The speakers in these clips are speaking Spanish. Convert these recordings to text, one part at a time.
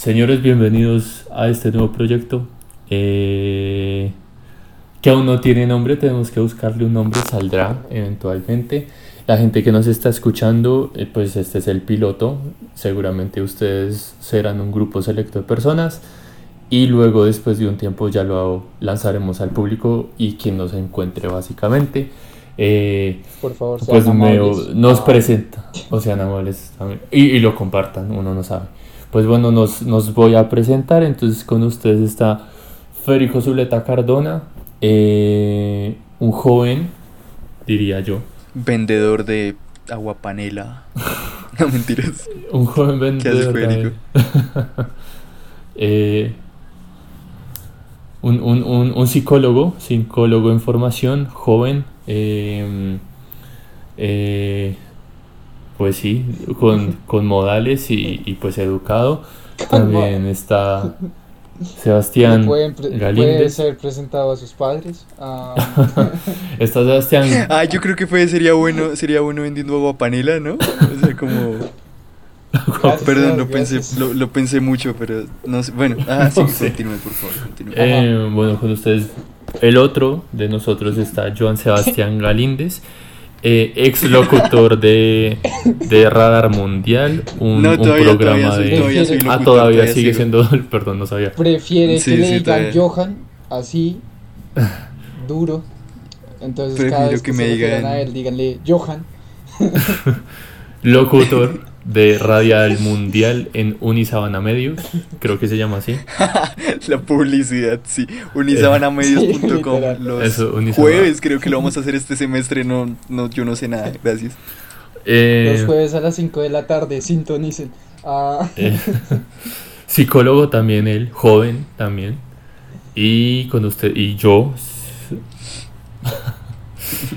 Señores, bienvenidos a este nuevo proyecto. eh, que aún no tiene nombre, tenemos que buscarle un nombre, saldrá eventualmente. La gente que nos está escuchando, eh, pues este es el piloto. Seguramente ustedes serán un grupo selecto de personas. Y luego, después de un tiempo, ya lo lanzaremos al público y quien nos encuentre, básicamente. Eh, Por favor, sean pues me- nos Ah, presenta, o sean amables también. Y, y lo compartan, uno no sabe. Pues bueno, nos, nos voy a presentar. Entonces, con ustedes está Federico Zuleta Cardona, eh, un joven, diría yo, Vendedor de agua panela. No mentiras. un joven vendedor. Federico? también. Eh, un, un, un, un psicólogo, psicólogo en formación, joven. eh, eh, pues sí, con, con modales y, y pues educado. También está Sebastián ¿Pueden ¿Puede ser presentado a sus padres? Ah, Está Sebastián. Ah, yo creo que fue, sería bueno, sería bueno vendiendo agua panela, ¿no? O sea, como. gracias, Perdón, lo pensé, lo, lo pensé mucho, pero no sé. Bueno, ah, sí, No sé. continúe, por favor, continúe. Eh, bueno, con ustedes, el otro de nosotros está Joan Sebastián Galíndez, eh, ex locutor de, de Radar Mundial, un, no, un todavía, programa todavía, de. todavía soy ah, todavía sigue sigo. siendo. Perdón, no sabía. Prefiere Sí, que le digan. Johan así, duro. Entonces, cada vez que que, me digan- a él, díganle Johan. Locutor de Radial Mundial en Unisabana Medios, creo que se llama así. La publicidad, sí. Unisabanamedios.com. Literal. los Eso, Unisabana. jueves creo que lo vamos a hacer este semestre. No, no, yo no sé nada. Gracias. Eh, Los jueves a las 5 de la tarde, sintonicen. Ah, Eh, psicólogo también él, joven también. Y con usted, y yo.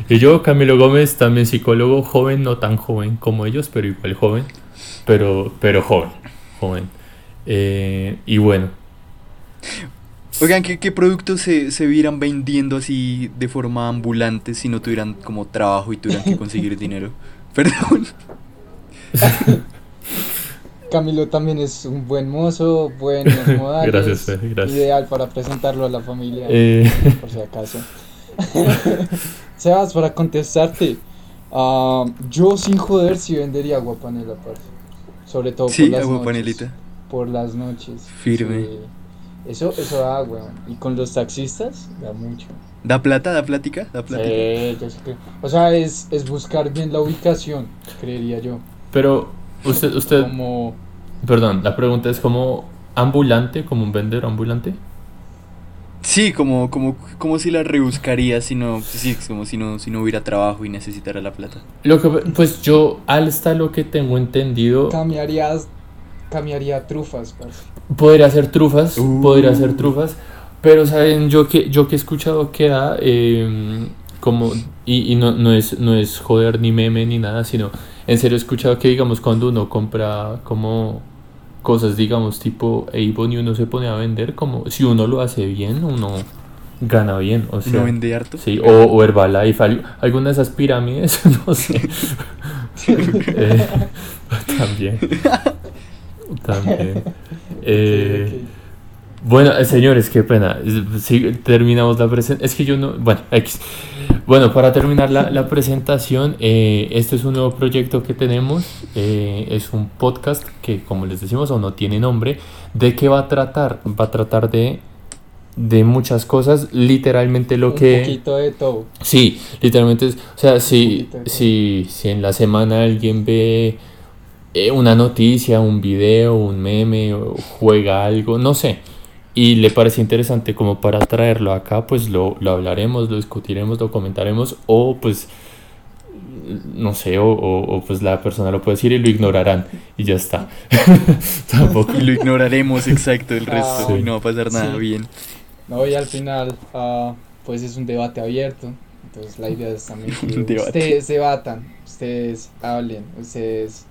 Y yo, Camilo Gómez, también psicólogo, joven, no tan joven como ellos, pero igual joven. Pero, pero joven, joven. Eh, y bueno, Oigan, ¿qué, qué productos se, se vieran vendiendo así de forma ambulante si no tuvieran como trabajo y tuvieran que conseguir dinero? Perdón. Camilo también es un buen mozo, buenos modales. Gracias, Fer, gracias. Ideal para presentarlo a la familia, eh, por si acaso. Sebas, para contestarte, ah, yo sin joder sí vendería agua panela, parce. Sobre todo por las agua noches. panelita. Por las noches. Firme. Sí. Eso, eso da, weón. Y con los taxistas, da mucho. ¿Da plata? ¿Da plática? ¿Da plática? Sí, yo sé que- O sea, es, es buscar bien la ubicación, creería yo. pero usted, usted, Como... perdón, la pregunta es como ambulante, como un vendedor ambulante. Sí, como, como, como si la rebuscaría si no, sí, como si no, si no hubiera trabajo y necesitara la plata. Lo que, pues yo, hasta lo que tengo entendido, Cambiarías... Cambiaría trufas, parce. Podría hacer trufas, Uh. podría hacer trufas, pero saben, yo que, yo que he escuchado que da eh, como, y, y no, no, es, no es joder ni meme ni nada, sino en serio he escuchado que digamos cuando uno compra como cosas digamos tipo Avon y uno se pone a vender, como si uno lo hace bien, uno gana bien, o sea, ¿No vende harto? sí, o, o Herbalife, al- alguna de esas pirámides, no sé, Eh, también, también. Eh, bueno, eh, señores, qué pena. Sí, terminamos la presentación. Es que yo no. Bueno, X. Bueno, para terminar la, la presentación, eh, este es un nuevo proyecto que tenemos. eh, es un podcast que, como les decimos, aún no tiene nombre. ¿De qué va a tratar? Va a tratar de, de muchas cosas. Literalmente lo Un que. poquito de todo. Sí, literalmente, es- o sea, si, si, si en la semana alguien ve eh, una noticia, un video, un meme, o juega algo, no sé, y le parece interesante como para traerlo acá, pues lo, lo hablaremos, lo discutiremos, lo comentaremos, o pues, no sé, o, o- o, pues la persona lo puede decir y lo ignorarán, y ya está. Tampoco. Y lo ignoraremos, exacto, el Ah, resto. Sí. Y no va a pasar nada Sí. bien. No, y al final, ah, pues es un debate abierto. Entonces la idea es también que ustedes debatan, ustedes hablen, ustedes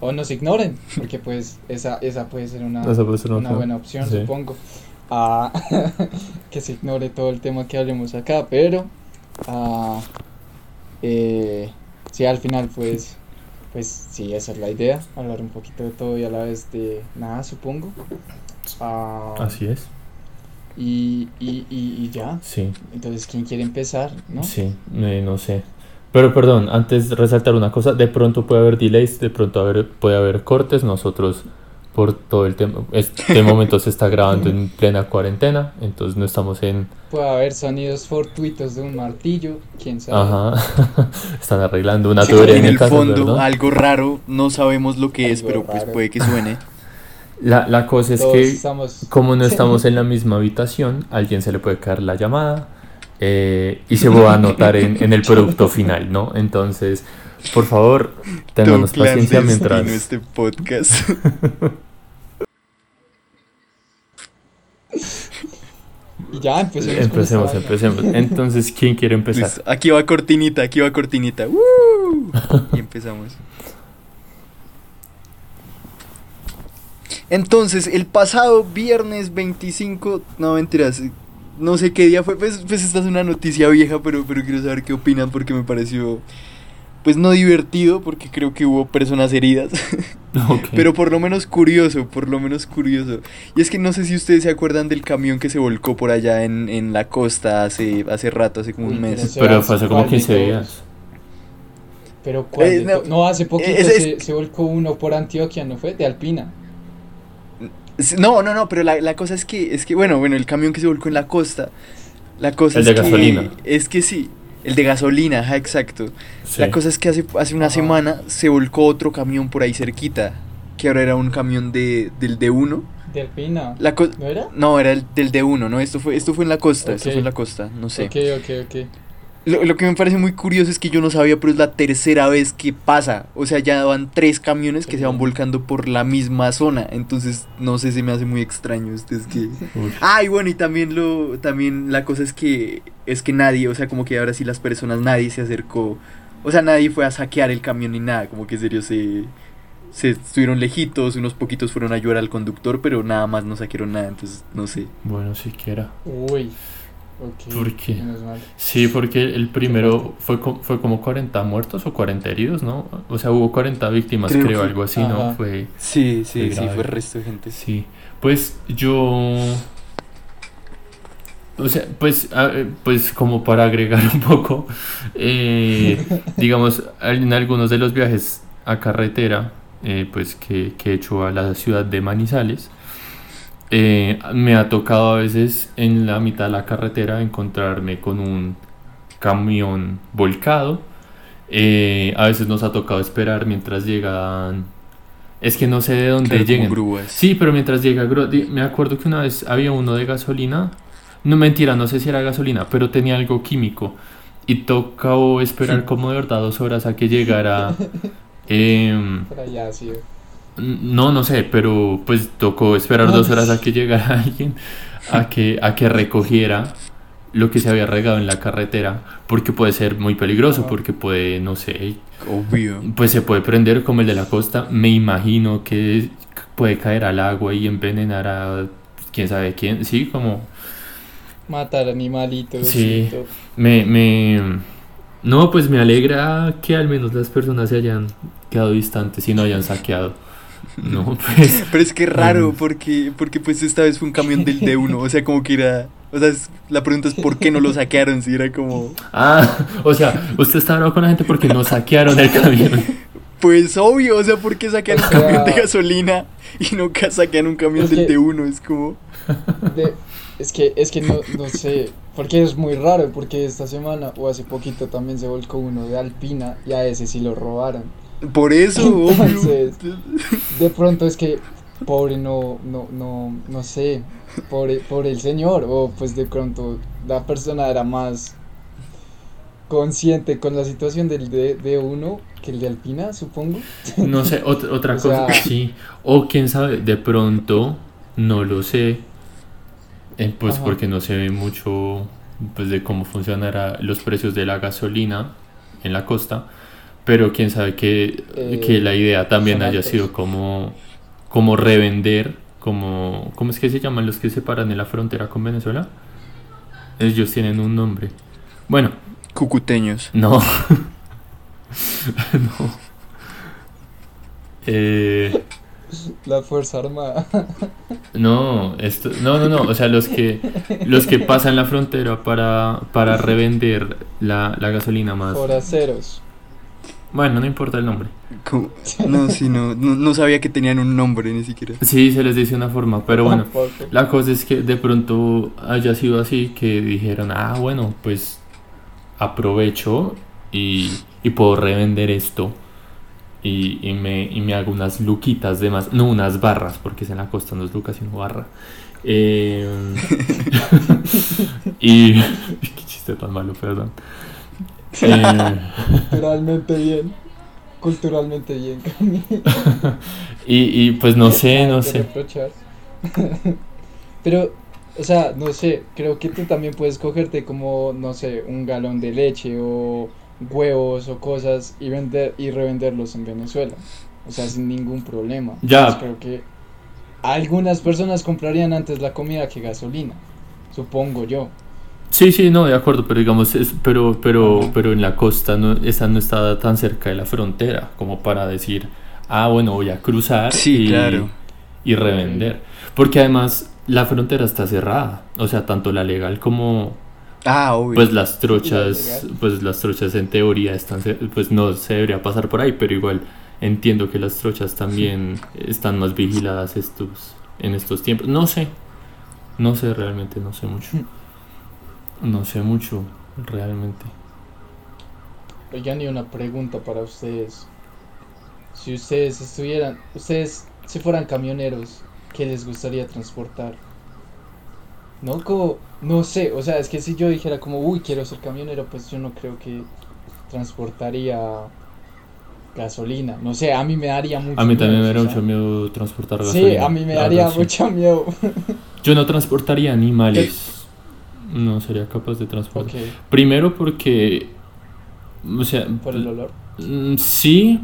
o nos ignoren, porque pues esa, esa puede ser una, Esa puede ser una una opción. buena opción, Sí. supongo. Ah, que se ignore todo el tema que hablemos acá, pero ah, eh, sí, al final pues pues sí, esa es la idea, hablar un poquito de todo y a la vez de nada, supongo. Ah, Así es. y, y, y, y ya. Sí, Entonces, ¿quién quiere empezar? ¿No? sí, eh, no sé. Pero perdón, antes de resaltar una cosa, de pronto puede haber delays, de pronto haber, puede haber cortes. Nosotros, por todo el tiempo, este momento se está grabando en plena cuarentena, entonces no estamos en... Puede haber sonidos fortuitos de un martillo, quién sabe. Ajá, están arreglando una Sí, tubería en el casa, fondo ¿verdad? algo raro, no sabemos lo que es, pero pues puede que suene. La, la cosa es Todos que... estamos. Como no estamos en la misma habitación, a alguien se le puede caer la llamada eh, y se va a anotar en, en el producto final, ¿no? Entonces, por favor, ténganos Todo paciencia mientras... este podcast. Y ya, empecemos. Empecemos, empecemos. Entonces, ¿quién quiere empezar? Listo, Aquí va cortinita, aquí va cortinita. ¡Woo! Y empezamos. Entonces, el pasado viernes 25, no mentiras, no sé qué día fue, pues, pues esta es una noticia vieja, pero, pero quiero saber qué opinan porque me pareció, pues no divertido, porque creo que hubo personas heridas, Ok. pero por lo menos curioso, por lo menos curioso. Y es que no sé si ustedes se acuerdan del camión que se volcó por allá en, en la costa hace, hace rato, hace como un mes. pero fue hace como ¿Cuál de 15 todos? días. Pero ¿cuál Eh, no, no, hace poquito es- es- se, se volcó uno por Antioquia, ¿no fue? De Alpina. No, no, no, pero la, la cosa es que, es que, bueno, bueno, el camión que se volcó en la costa, la cosa El es de que, gasolina. es que sí, el de gasolina, ajá, exacto. Sí. La cosa es que hace, hace una Ajá. semana se volcó otro camión por ahí cerquita, que ahora era un camión de, del D1. De Alpina. La co- ¿No era? no, era el del D1, ¿no? Esto fue, esto fue en la costa, esto fue en la costa, no sé. Ok, ok, ok. Lo, lo que me parece muy curioso es que yo no sabía, pero es la tercera vez que pasa. O sea, ya van tres camiones que se van volcando por la misma zona. Entonces, no sé, se me hace muy extraño. este, Es que... Ah, y bueno, y también lo, también la cosa es que, es que nadie, o sea, como que ahora sí las personas, nadie se acercó. O sea, nadie fue a saquear el camión ni nada. Como que en serio se, se estuvieron lejitos, unos poquitos fueron a ayudar al conductor, pero nada más no saquearon nada. Entonces, no sé. Bueno, siquiera. Uy. Ok. ¿Por qué? menos mal. Sí, porque el primero fue, fue como 40 muertos o 40 heridos, ¿no? O sea, hubo 40 víctimas, Creo creo, que- algo así, ¿no? Fue... Sí, sí, sí, fue el resto de gente. Sí, pues yo, o sea, pues, eh, pues como para agregar un poco, eh, digamos, en algunos de los viajes a carretera, eh, pues que, que he hecho a la ciudad de Manizales, eh, me ha tocado a veces en la mitad de la carretera encontrarme con un camión volcado. eh, a veces nos ha tocado esperar mientras llegan. Es que no sé de dónde Claro, grúas. Sí, pero mientras llega me acuerdo que una vez había uno de gasolina. No mentira, no sé si era gasolina, pero tenía algo químico. Y tocó esperar como de verdad dos horas a que llegara. em, No, no sé, pero pues tocó esperar dos horas a que llegara alguien a que, a que recogiera lo que se había regado en la carretera, porque puede ser muy peligroso, Ajá. porque puede, no sé, Obvio. pues se puede prender como el de la costa, me imagino que puede caer al agua y envenenar a quién sabe quién, sí, como Matar animalitos. Sí. me, me, no, pues me alegra que al menos las personas se hayan quedado distantes y no hayan saqueado, no, pues... Pero es que raro, Mm. porque, porque pues esta vez fue un camión del D1, o sea, como que era... O sea, es- la pregunta es por qué no lo saquearon, si era como... Ah, o sea, usted está bravo con la gente porque no saquearon el camión. Pues obvio, o sea, ¿por qué saquean O un camión de gasolina y nunca saquean un camión Es del que- D1? Es como... De- es que, es que no, no sé, porque es muy raro, porque esta semana o hace poquito también se volcó uno de Alpina y a ese sí lo robaron. Por eso. Entonces- De pronto es que, pobre, no, no, no, no sé, pobre, pobre el señor, o pues de pronto la persona era más consciente con la situación del de, de uno que el de Alpina, supongo. No sé, ot- otra O cosa, sea- sí. O quién sabe, de pronto, no lo sé. eh, pues Ajá. porque no se ve mucho pues de cómo funcionará los precios de la gasolina en la costa. Pero quién sabe que, Eh, que la idea también haya sido como, como revender, como, ¿cómo es que se llaman los que se paran en la frontera con Venezuela? Ellos tienen un nombre. Bueno, Cucuteños. no. no. Eh, La Fuerza Armada. no, esto, no, no, no, o sea, los que, los que pasan la frontera para, para revender la, la gasolina más. Foraceros. Bueno, no importa el nombre. Como- No, sí, no, no, no sabía que tenían un nombre ni siquiera. Sí, se les dice una forma, pero bueno. La cosa es que de pronto haya sido así, que dijeron, ah, bueno, pues aprovecho y, y puedo revender esto y, y me, y me hago unas luquitas de más, no unas barras, porque es en la costa, no es lucas, sino barra. Eh, y... Qué chiste tan malo, perdón. Eh, Culturalmente bien. Culturalmente bien, y, y pues no sé, no sé. Pero, o sea, no sé, creo que tú también puedes cogerte como, no sé, un galón de leche o huevos o cosas y vender y revenderlos en Venezuela. O sea, sin ningún problema. Ya. Creo que algunas personas comprarían antes la comida que gasolina. Supongo yo. Sí, sí, no, de acuerdo, pero digamos, es, pero, pero, pero en la costa no, esta no está tan cerca de la frontera como para decir, ah, bueno, voy a cruzar Sí, y, claro. y revender. Porque además la frontera está cerrada, o sea, tanto la legal como Ah, obvio. pues las La trochas, pues las trochas en teoría están, pues no se debería pasar por ahí, pero igual entiendo que las trochas también están más vigiladas estos, en estos tiempos. No sé, no sé realmente, no sé mucho. No sé mucho, realmente. Oigan, y una pregunta para ustedes. Si ustedes estuvieran, ustedes, si fueran camioneros, ¿qué les gustaría transportar? No, como, no sé, o sea, es que si yo dijera como, uy, quiero ser camionero, pues yo no creo que transportaría gasolina. No sé, a mí me daría mucho A mí también me miedo, da o mucho miedo transportar Sí, gasolina. a mí me daría verdad, sí. mucho miedo. Yo no transportaría animales. No sería capaz de transportar. ok, Primero porque, o sea, por el olor. mm, sí,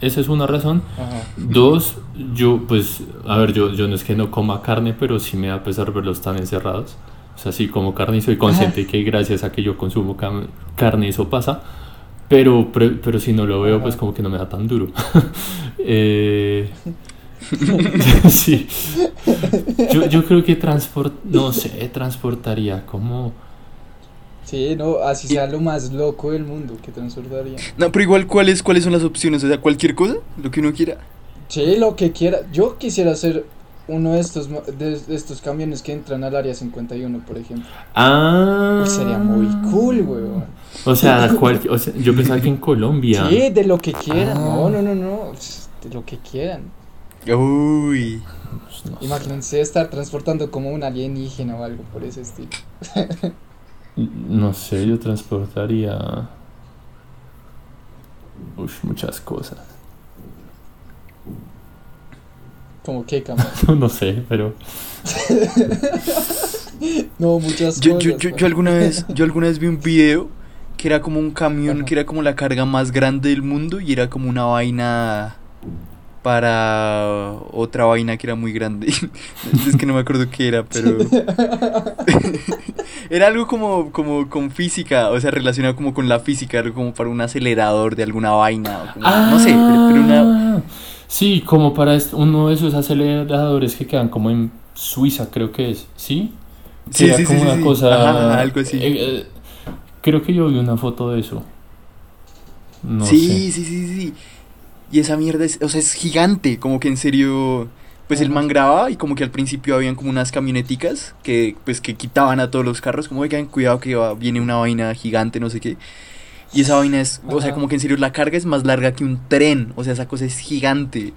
esa es una razón. Ajá. Dos, yo, pues, a ver, yo, yo no es que no coma carne, pero sí me da pesar verlos tan encerrados. O sea, sí como carne y soy consciente que gracias a que yo consumo carne eso pasa. Pero, pre- pero si no lo veo, Ajá. pues como que no me da tan duro. Eh, sí. Yo, yo creo que transport, no sé, transportaría como... Sí, no, así sea lo más loco del mundo que transportaría. No, pero igual, ¿cuáles, ¿cuáles son las opciones? O sea, cualquier cosa, lo que uno quiera. Sí, lo que quiera. Yo quisiera ser uno de estos mo- de, de estos camiones que entran al área 51, por ejemplo. Ah. Pues sería muy cool, weón. O sea, cualquier- o sea, yo pensaba que en Colombia. Sí, de lo que quieran. Ah. No, no, no, no. De lo que quieran. Uy. Pues no sé. Imagínense estar transportando como un alienígena o algo por ese estilo. No sé, yo transportaría. Uf, muchas cosas. Como que camión. no sé, pero. No, muchas Yo, cosas. yo, yo, yo alguna vez, yo alguna vez vi un video que era como un camión, Ajá. que era como la carga más grande del mundo y era como una vaina para otra vaina que era muy grande. es que no me acuerdo qué era, pero era algo como, como con física, o sea, relacionado como con la física, algo como para un acelerador de alguna vaina, o como- no sé, pero, pero una... Ah, Sí, como para uno de esos aceleradores que quedan como en Suiza, creo que es, ¿sí? Que Sí, era sí, sí, como sí, una sí. cosa. Ajá, ajá, algo así. Eh, eh, creo que yo vi una foto de eso. No sí, sé. sí, sí, sí. Y esa mierda es, o sea, es gigante, como que en serio, pues el man grababa y como que al principio habían como unas camioneticas que pues que quitaban a todos los carros, como oigan, cuidado que va- viene una vaina gigante, no sé qué. Y esa vaina es, o sea, como que en serio la carga es más larga que un tren, o sea, esa cosa es gigante.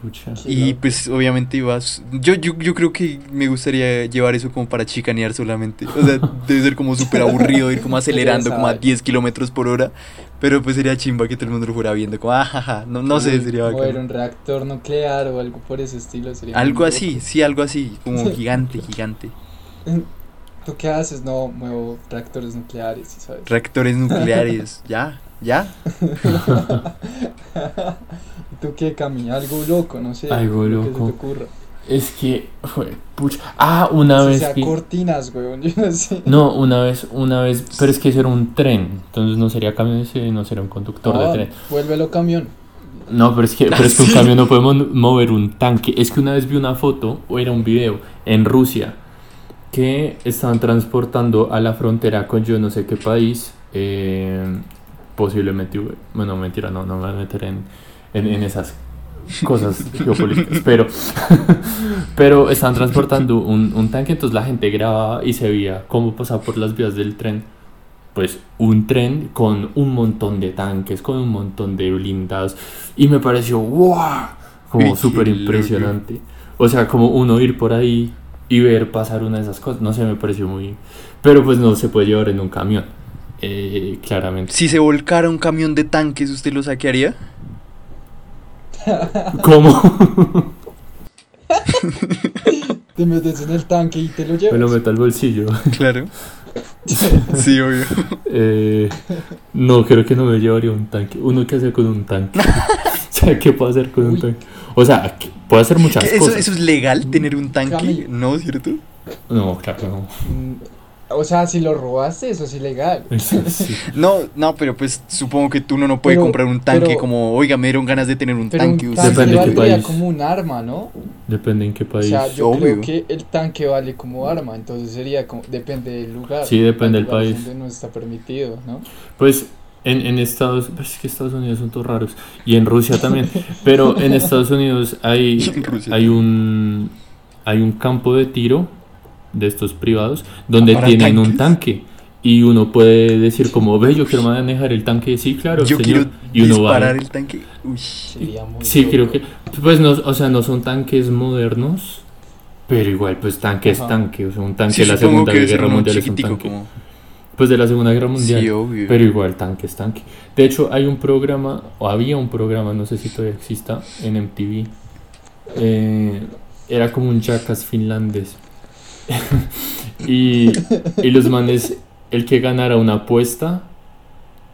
Pucha. Y pues obviamente ibas, yo, yo, yo creo que me gustaría llevar eso como para chicanear solamente. O sea, debe ser como súper aburrido ir como acelerando como a 10 kilómetros por hora. Pero pues sería chimba que todo el mundo lo fuera viendo, como ajaja, no, no sé, sería mover bacano. un reactor nuclear o algo por ese estilo sería Algo así, loco. sí, algo así, como gigante, gigante. ¿Tú qué haces? No, muevo reactores nucleares, ¿sí ¿sabes? Reactores nucleares, ya, ya. ¿Y ¿Tú qué, Cami? Algo loco, no sé. Algo lo que se loco. te ocurra. Es que. Fue, pucha. Ah, una Si vez. sea vi- cortinas, weón, yo no sé. No, una vez, una vez, pero es que eso era un tren, entonces no sería camión, ese no sería un conductor Ah, de tren. Vuélvelo camión. No, pero es que, pero es que un camión no podemos mover un tanque. Es que una vez vi una foto, o era un video, en Rusia, que estaban transportando a la frontera con yo no sé qué país, eh, posiblemente, bueno, mentira, no, no me voy a meter en, en, en esas cosas geopolíticas, pero, pero estaban transportando un, un tanque, entonces la gente grababa y se veía cómo pasaba por las vías del tren. Pues un tren con un montón de tanques, con un montón de blindados y me pareció wow, como súper impresionante. O sea, como uno ir por ahí y ver pasar una de esas cosas, no sé, me pareció muy... Pero pues no se puede llevar en un camión, eh, claramente. Si se volcara un camión de tanques, ¿usted lo saquearía? ¿Cómo? Te metes en el tanque y te lo me llevas. lo meto al bolsillo. Claro. Sí, obvio. Eh, no, creo que no me llevaría un tanque. Uno que hacer con un tanque. o sea, ¿qué puedo hacer con un tanque? O sea, que puedo hacer muchas ¿Eso, cosas. ¿Eso es legal, tener un tanque? No, ¿cierto? No, claro que no. Mm, O sea, si lo robaste, eso es ilegal. Sí. No, no, pero pues supongo que tú no, no puedes Pero- comprar un tanque pero- como, oiga, me dieron ganas de tener un Pero un tanque. tanque usted". Depende qué valdría país. como un arma, ¿no? Depende en qué O país. sea, yo Obvio. creo que el tanque vale como arma, entonces sería como, depende del lugar. Sí, depende del país. Donde no está permitido, ¿no? Pues en, en Estados pues es que Estados Unidos son todos raros. Y en Rusia también. Pero en Estados Unidos hay, hay un hay un campo de tiro de estos privados donde ¿Para tienen un tanque. Y uno puede decir como, ve, yo quiero manejar el tanque. Sí, claro, Yo señor. quiero Y uno va. disparar el tanque. Uy. Sería muy Sí, loco. creo que. Pues no, o sea, no son tanques modernos. Pero igual, pues tanque es Ajá. tanque. O sea, un tanque Sí, de la Segunda Guerra Mundial es un tanque. como... Pues de la Segunda Guerra Mundial. Sí, obvio. Pero igual, tanque es tanque. De hecho, hay un programa, o había un programa, no sé si todavía exista, en MTV. Eh, era como un jackass finlandés. y, y los manes, el que ganara una apuesta,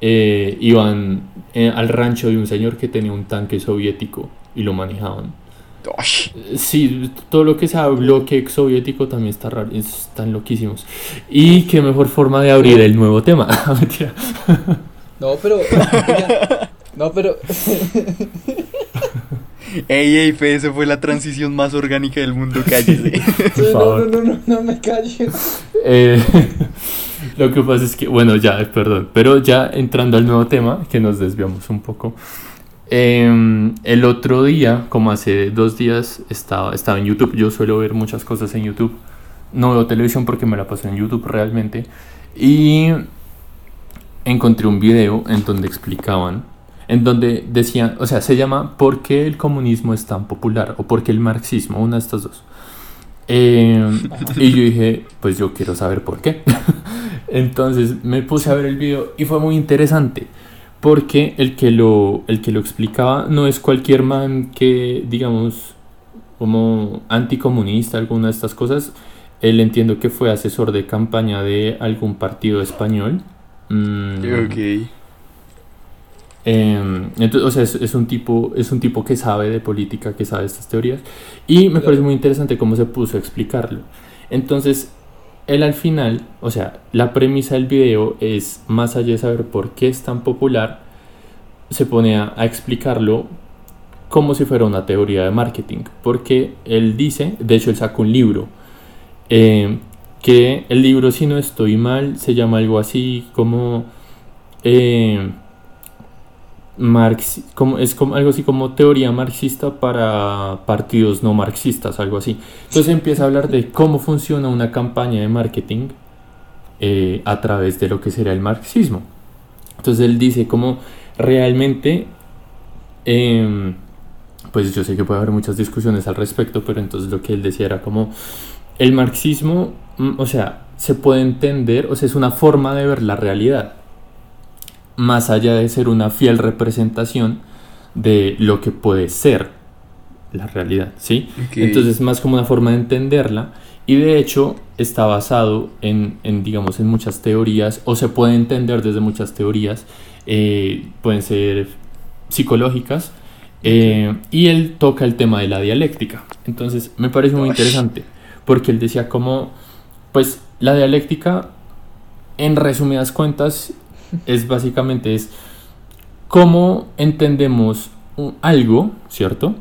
eh, iban eh, al rancho de un señor que tenía un tanque soviético y lo manejaban. Uy. Sí, todo lo que sea bloque soviético también está raro, están loquísimos. Y qué mejor forma de abrir el nuevo tema. Mentira. No, pero. no, pero. Ey, ey, Fe, esa fue la transición más orgánica del mundo, cállese. Sí, no, favor. no, no, no, no me calles. Eh, lo que pasa es que, bueno, ya, perdón, pero ya entrando al nuevo tema, que nos desviamos un poco. Eh, el otro día, como hace dos días, estaba, estaba en YouTube. Yo suelo ver muchas cosas en YouTube. No veo televisión porque me la paso en YouTube realmente. Y encontré un video en donde explicaban, en donde decían, o sea, se llama ¿Por qué el comunismo es tan popular? o ¿Por qué el marxismo? Una de estas dos. Eh, y yo dije, pues yo quiero saber por qué. Entonces me puse a ver el video y fue muy interesante. Porque el que lo, el que lo explicaba no es cualquier man que, digamos, como anticomunista, alguna de estas cosas. Él entiendo que fue asesor de campaña de algún partido español. Mm, ok. eh, entonces, o sea, es, es un tipo, es un tipo que sabe de política, que sabe estas teorías. Y me parece muy interesante cómo se puso a explicarlo. Entonces, él al final, o sea, la premisa del video es, más allá de saber por qué es tan popular, se pone a, explicarlo como si fuera una teoría de marketing. Porque él dice, de hecho él sacó un libro, eh, que el libro, si no estoy mal, se llama algo así como... eh, Marx, como, es como algo así como teoría marxista para partidos no marxistas, algo así. Entonces empieza a hablar de cómo funciona una campaña de marketing eh, a través de lo que sería el marxismo. Entonces él dice cómo realmente, em, pues yo sé que puede haber muchas discusiones al respecto, pero entonces lo que él decía era como el marxismo, mm, o sea, se puede entender, o sea, es una forma de ver la realidad más allá de ser una fiel representación de lo que puede ser la realidad, ¿sí? Entonces más como una forma de entenderla y de hecho está basado en, en, digamos, en muchas teorías o se puede entender desde muchas teorías, eh, pueden ser psicológicas eh, y él toca el tema de la dialéctica. Entonces me parece muy Uy. interesante porque él decía como, pues la dialéctica en resumidas cuentas es básicamente es cómo entendemos algo, ¿cierto?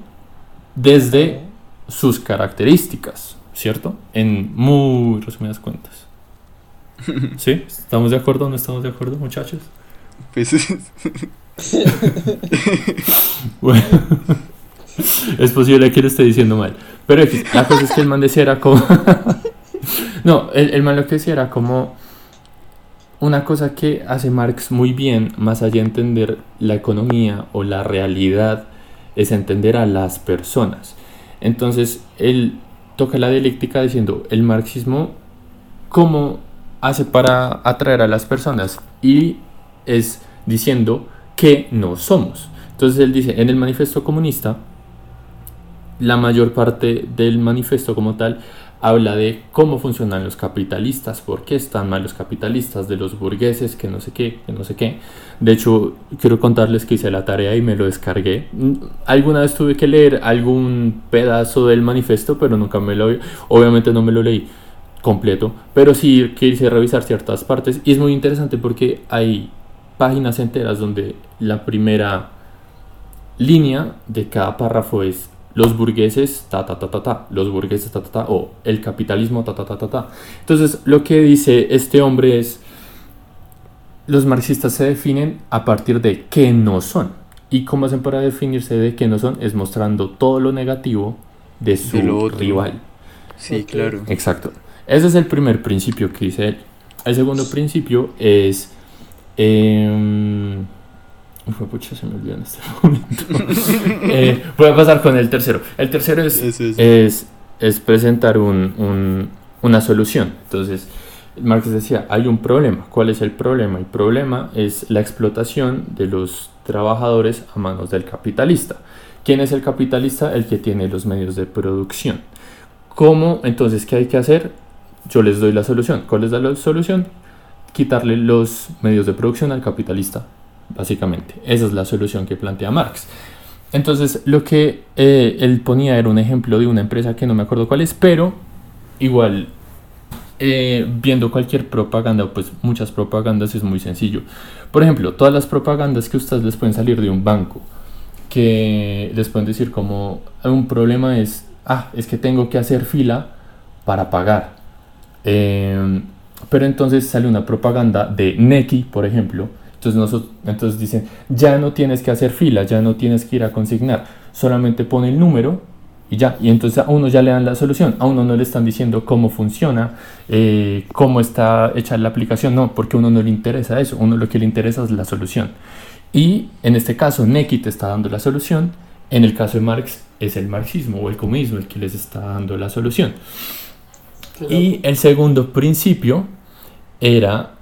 Desde sus características, ¿cierto? En muy resumidas cuentas. ¿Sí? ¿Estamos de acuerdo o no estamos de acuerdo, muchachos? Pues, Bueno, es posible que lo esté diciendo mal. Pero la cosa es que el man decía era como. no, el, el man lo que decía era como. Una cosa que hace Marx muy bien, más allá de entender la economía o la realidad, es entender a las personas. Entonces, él toca la dialéctica diciendo: el marxismo, ¿cómo hace para atraer a las personas? Y es diciendo que no somos. Entonces él dice, en el manifiesto comunista, la mayor parte del manifiesto como tal habla de cómo funcionan los capitalistas, por qué están mal los capitalistas, de los burgueses, que no sé qué, que no sé qué. De hecho, quiero contarles que hice la tarea y me lo descargué. Mm, Alguna vez tuve que leer algún pedazo del manifiesto, pero nunca me lo... Obviamente no me lo leí completo, pero sí quise revisar ciertas partes y es muy interesante porque hay páginas enteras donde la primera línea de cada párrafo es los burgueses, ta, ta, ta, ta, ta, los burgueses, ta, ta, ta, o el capitalismo, ta, ta, ta, ta, ta. Entonces, lo que dice este hombre es, los marxistas se definen a partir de qué no son. ¿Y cómo hacen para definirse de qué no son? Es mostrando todo lo negativo de su De rival. sí, claro. Exacto. Ese es el primer principio que dice él. El segundo principio es... em, Uf, pucha, se me olvidó en este momento. Eh, voy a pasar con el tercero. El tercero es. es, es presentar un- un- una solución. Entonces, Marx decía, hay un problema. ¿Cuál es el problema? El problema es la explotación de los trabajadores a manos del capitalista. ¿Quién es el capitalista? El que tiene los medios de producción. ¿Cómo? Entonces, ¿qué hay que hacer? Yo les doy la solución. ¿Cuál es la solución? Quitarle los medios de producción al capitalista, básicamente. Esa es la solución que plantea Marx. Entonces, lo que eh, él ponía era un ejemplo de una empresa que no me acuerdo cuál es, pero igual, eh, viendo cualquier propaganda, pues muchas propagandas es muy sencillo. Por ejemplo, todas las propagandas que ustedes les pueden salir de un banco, que les pueden decir como un problema es, ah, es que tengo que hacer fila para pagar. Eh, pero entonces sale una propaganda de Neki, por ejemplo. Entonces, nosotros, entonces dicen, ya no tienes que hacer fila, ya no tienes que ir a consignar, solamente pone el número y ya. Y entonces a uno ya le dan la solución, a uno no le están diciendo cómo funciona, eh, cómo está hecha la aplicación, no, porque a uno no le interesa eso, a uno lo que le interesa es la solución. Y en este caso, Neki te está dando la solución, en el caso de Marx es el marxismo o el comunismo el que les está dando la solución. Y el segundo principio era.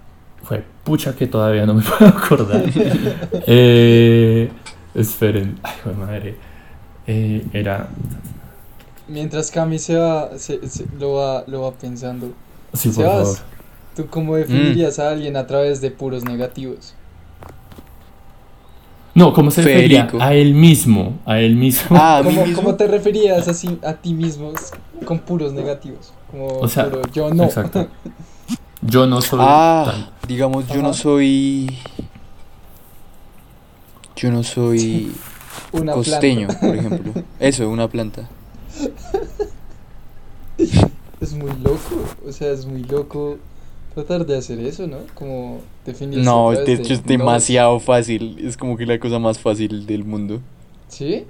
Pucha que todavía no me puedo acordar. Eh, esperen. Ay, madre. Eh, era. Mientras Cami se va, se, se- lo va, lo va pensando. Sí, por Sebas, favor. ¿Tú cómo definirías a alguien a través de puros negativos? No, ¿cómo se refería? Federico. A él mismo. A él mismo. Ah, ¿Cómo, mismo. cómo te referías así a ti mismo con puros negativos? Como O sea, puro yo no. Exacto. Yo no soy. Ah, digamos, yo Ajá. no soy. Yo no soy Una costeño, planta. por ejemplo. Eso, una planta. Es muy loco, o sea, es muy loco tratar de hacer eso, ¿no? Como definirse. No, de hecho es no. demasiado fácil. Es como que la cosa más fácil del mundo. ¿Sí?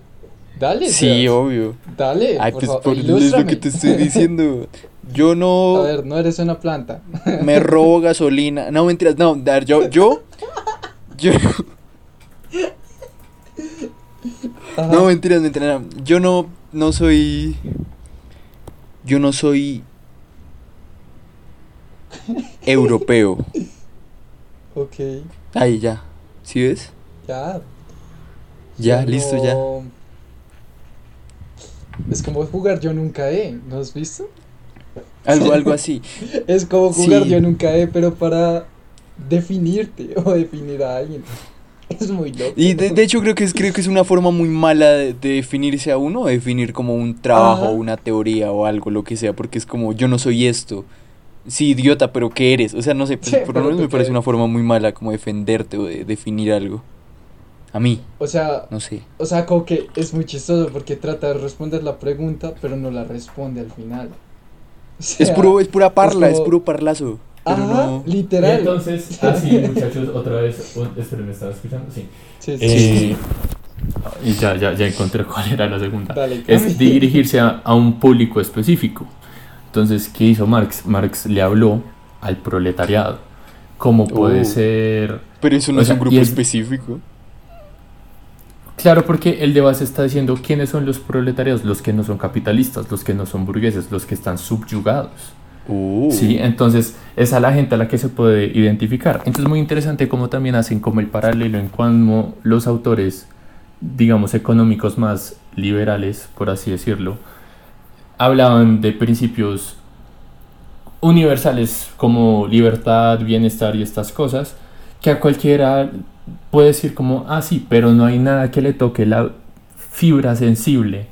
Dale. Sí, obvio. Dale. Ay, por pues favor, por es lo que te estoy diciendo. Yo A no ver, no eres una planta. me robo gasolina. No, mentiras, no. dar- Yo, yo, yo, no, mentiras, mentiras. no. Yo no, no soy, yo no soy europeo. Ok, Ahí ya. ¿Sí ves? ya. Ya, Yo listo, ya. Es como jugar yo nunca he, ¿no has visto? Algo, algo así. Es como jugar Sí. yo nunca he, pero para definirte o definir a alguien. Es muy loco. Y de, de hecho creo que es creo que es una forma muy mala de, de definirse a uno, de definir como un trabajo, Ajá. una teoría o algo, lo que sea, porque es como yo no soy esto. Sí, idiota, pero ¿qué eres? O sea, no sé, Sí, por lo menos me parece una forma muy mala como defenderte o de definir algo. A mí, O sea, no sé. o sea, como que es muy chistoso porque trata de responder la pregunta, pero no la responde al final. Es puro, es pura parla, es, como- puro parlazo. Pero Ajá, no. Y literal. entonces, así muchachos, otra vez, esperen, ¿me están escuchando? Sí. Sí, sí, Eh, y ya, ya, ya encontré cuál era la segunda. Dale. Es dirigirse a, a un público específico. Entonces, ¿qué hizo Marx? Marx le habló al proletariado. ¿Cómo puede Oh. ser? Pero eso no O es un grupo es- específico. Claro, porque el debate está diciendo quiénes son los proletariados, los que no son capitalistas, los que no son burgueses, los que están subyugados. Oh. Sí, entonces es a la gente a la que se puede identificar. Entonces muy interesante cómo también hacen como el paralelo en cuando los autores, digamos, económicos más liberales, por así decirlo, hablaban de principios universales como libertad, bienestar y estas cosas, que a cualquiera puede decir como, ah, sí, pero no hay nada que le toque la fibra sensible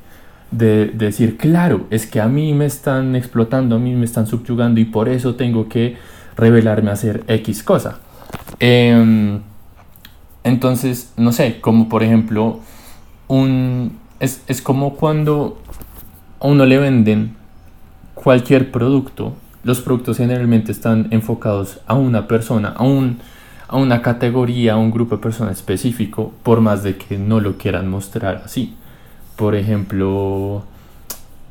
de, de decir, claro, es que a mí me están explotando, a mí me están subyugando y por eso tengo que revelarme a hacer X cosa. Em, entonces, no sé, como por ejemplo, un, es, es como cuando a uno le venden cualquier producto, los productos generalmente están enfocados a una persona, a, un, a una categoría, a un grupo de personas específico, por más de que no lo quieran mostrar así. Por ejemplo,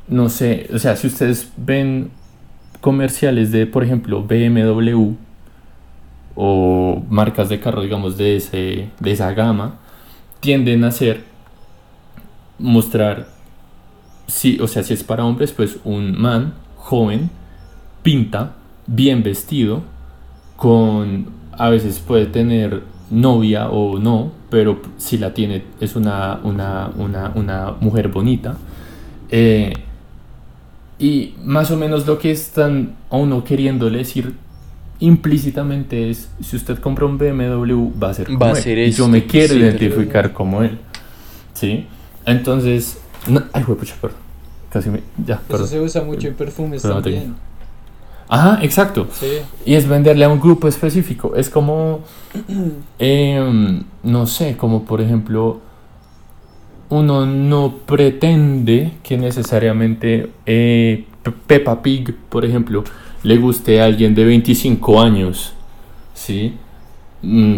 no sé, o sea, si ustedes ven comerciales de, por ejemplo, BMW o marcas de carro, digamos, de, ese, de esa gama, tienden a ser mostrar, sí, o sea, si es para hombres, pues un man joven, pinta, bien vestido, con, a veces puede tener novia o no, pero si la tiene es una, una, una, una mujer bonita. Eh, y más o menos lo que están a uno queriéndole decir implícitamente es, si usted compra un BMW va a ser como Va a él, ser y yo esto. me quiero Sí, identificar como él. ¿Sí? Entonces, no, ay, güey, pucha, perdón. Casi me, ya, Eso perdón. se usa mucho en perfumes Perdón, también. Ajá, exacto. Sí. Y es venderle a un grupo específico. Es como, em, no sé, como por ejemplo, uno no pretende que necesariamente eh, Pe- Peppa Pig, por ejemplo, le guste a alguien de 25 años. ¿Sí? Mm,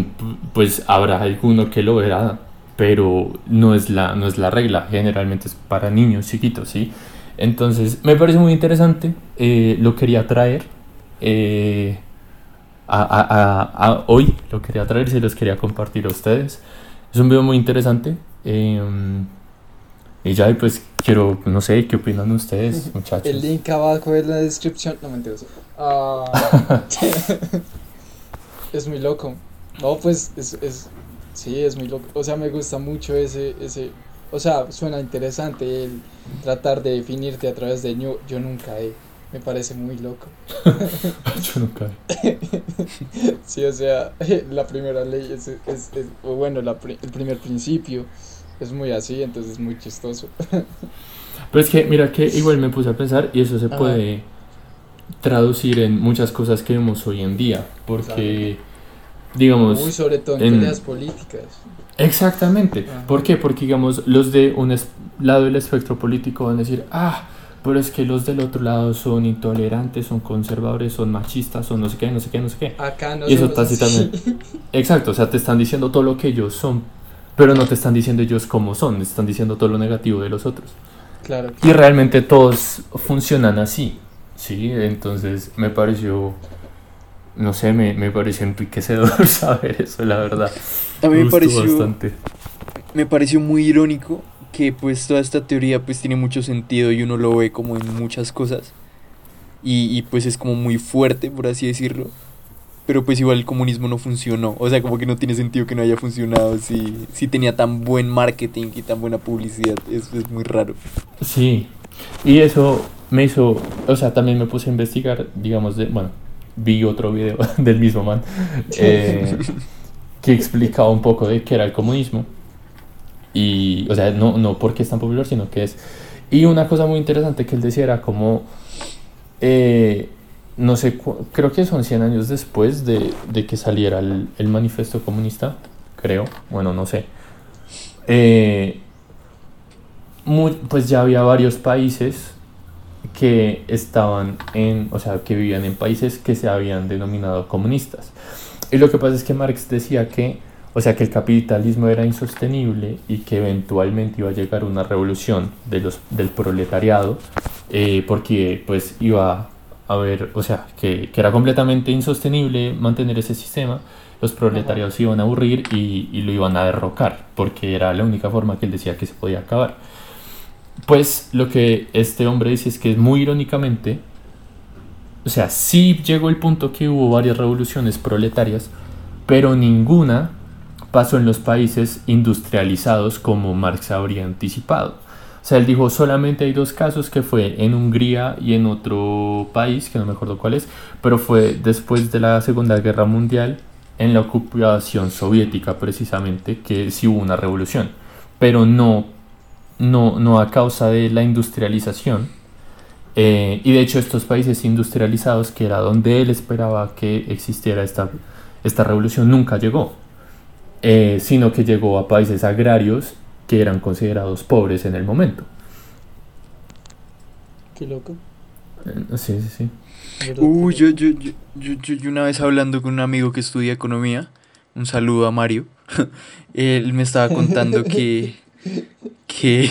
Pues habrá alguno que lo verá, pero no es la, no es la regla. Generalmente es para niños chiquitos, ¿sí? Entonces, me parece muy interesante. eh, lo quería traer. eh, a, a- a- a- hoy lo quería traer y se los quería compartir a ustedes. Es un video muy interesante. eh, y ya, pues quiero, no sé, ¿qué opinan ustedes, muchachos? El link abajo en la descripción. No mentiras. Ah, es muy loco. No, pues es, es. Sí, es muy loco. O sea, me gusta mucho ese. ese o sea, suena interesante el tratar de definirte a través de yo, yo nunca he. Me parece muy loco. Yo nunca. Sí, o sea, la primera ley es. es, es- o bueno, la el primer principio es muy así, entonces es muy chistoso. Pero es que, mira, que igual me puse a pensar y eso se Ajá. puede traducir en muchas cosas que vemos hoy en día. Porque, digamos. Muy sobre todo en, en- políticas. Exactamente. Ajá. ¿Por qué? Porque, digamos, los de un lado del espectro político van a decir, ah, pero es que los del otro lado son intolerantes, son conservadores, son machistas, son no sé qué, no sé qué, no sé qué. Acá no Y eso tácitamente. Exacto, o sea, te están diciendo todo lo que ellos son, pero no te están diciendo ellos cómo son, te están diciendo todo lo negativo de los otros. Claro. Y realmente todos funcionan así, ¿sí? Entonces me pareció, no sé, me, me pareció enriquecedor saber eso, la verdad. A mí me pareció, bastante. me pareció muy irónico que pues toda esta teoría pues tiene mucho sentido y uno lo ve como en muchas cosas. Y, y, pues es como muy fuerte por así decirlo. Pero pues igual el comunismo no funcionó. O sea como que no tiene sentido que no haya funcionado si, si tenía tan buen marketing y tan buena publicidad. Es, es muy raro. Sí, y eso me hizo, o sea, también me puse a investigar, digamos, de, bueno, vi otro video del mismo man eh, que explicaba un poco de qué era el comunismo. Y, o sea, no, no porque es tan popular, sino que es... Y una cosa muy interesante que él decía era como, eh, no sé, creo que son 100 años después de, de que saliera el, el manifiesto comunista, creo, bueno, no sé. eh, mu- pues ya había varios países que estaban en, o sea, que vivían en países que se habían denominado comunistas. Y lo que pasa es que Marx decía que, o sea, que el capitalismo era insostenible y que eventualmente iba a llegar una revolución de los, del proletariado, eh, porque pues iba a haber, o sea, que, era completamente insostenible mantener ese sistema, los proletarios se iban a aburrir y, y lo iban a derrocar, porque era la única forma que él decía que se podía acabar. Pues lo que este hombre dice es que muy irónicamente, o sea, sí llegó el punto que hubo varias revoluciones proletarias, pero ninguna pasó en los países industrializados como Marx habría anticipado. O sea, él dijo solamente hay dos casos que fue en Hungría y en otro país, que no me acuerdo cuál es, pero fue después de la Segunda Guerra Mundial, en la ocupación soviética precisamente, que sí hubo una revolución, pero no, no, no a causa de la industrialización. Eh, y de hecho estos países industrializados, que era donde él esperaba que existiera esta, esta revolución, nunca llegó, eh, sino que llegó a países agrarios que eran considerados pobres en el momento. Qué loco. Eh, sí, sí, sí. loco. yo, yo, yo, yo una vez hablando con un amigo que estudia economía, un saludo a Mario, él me estaba contando que, que,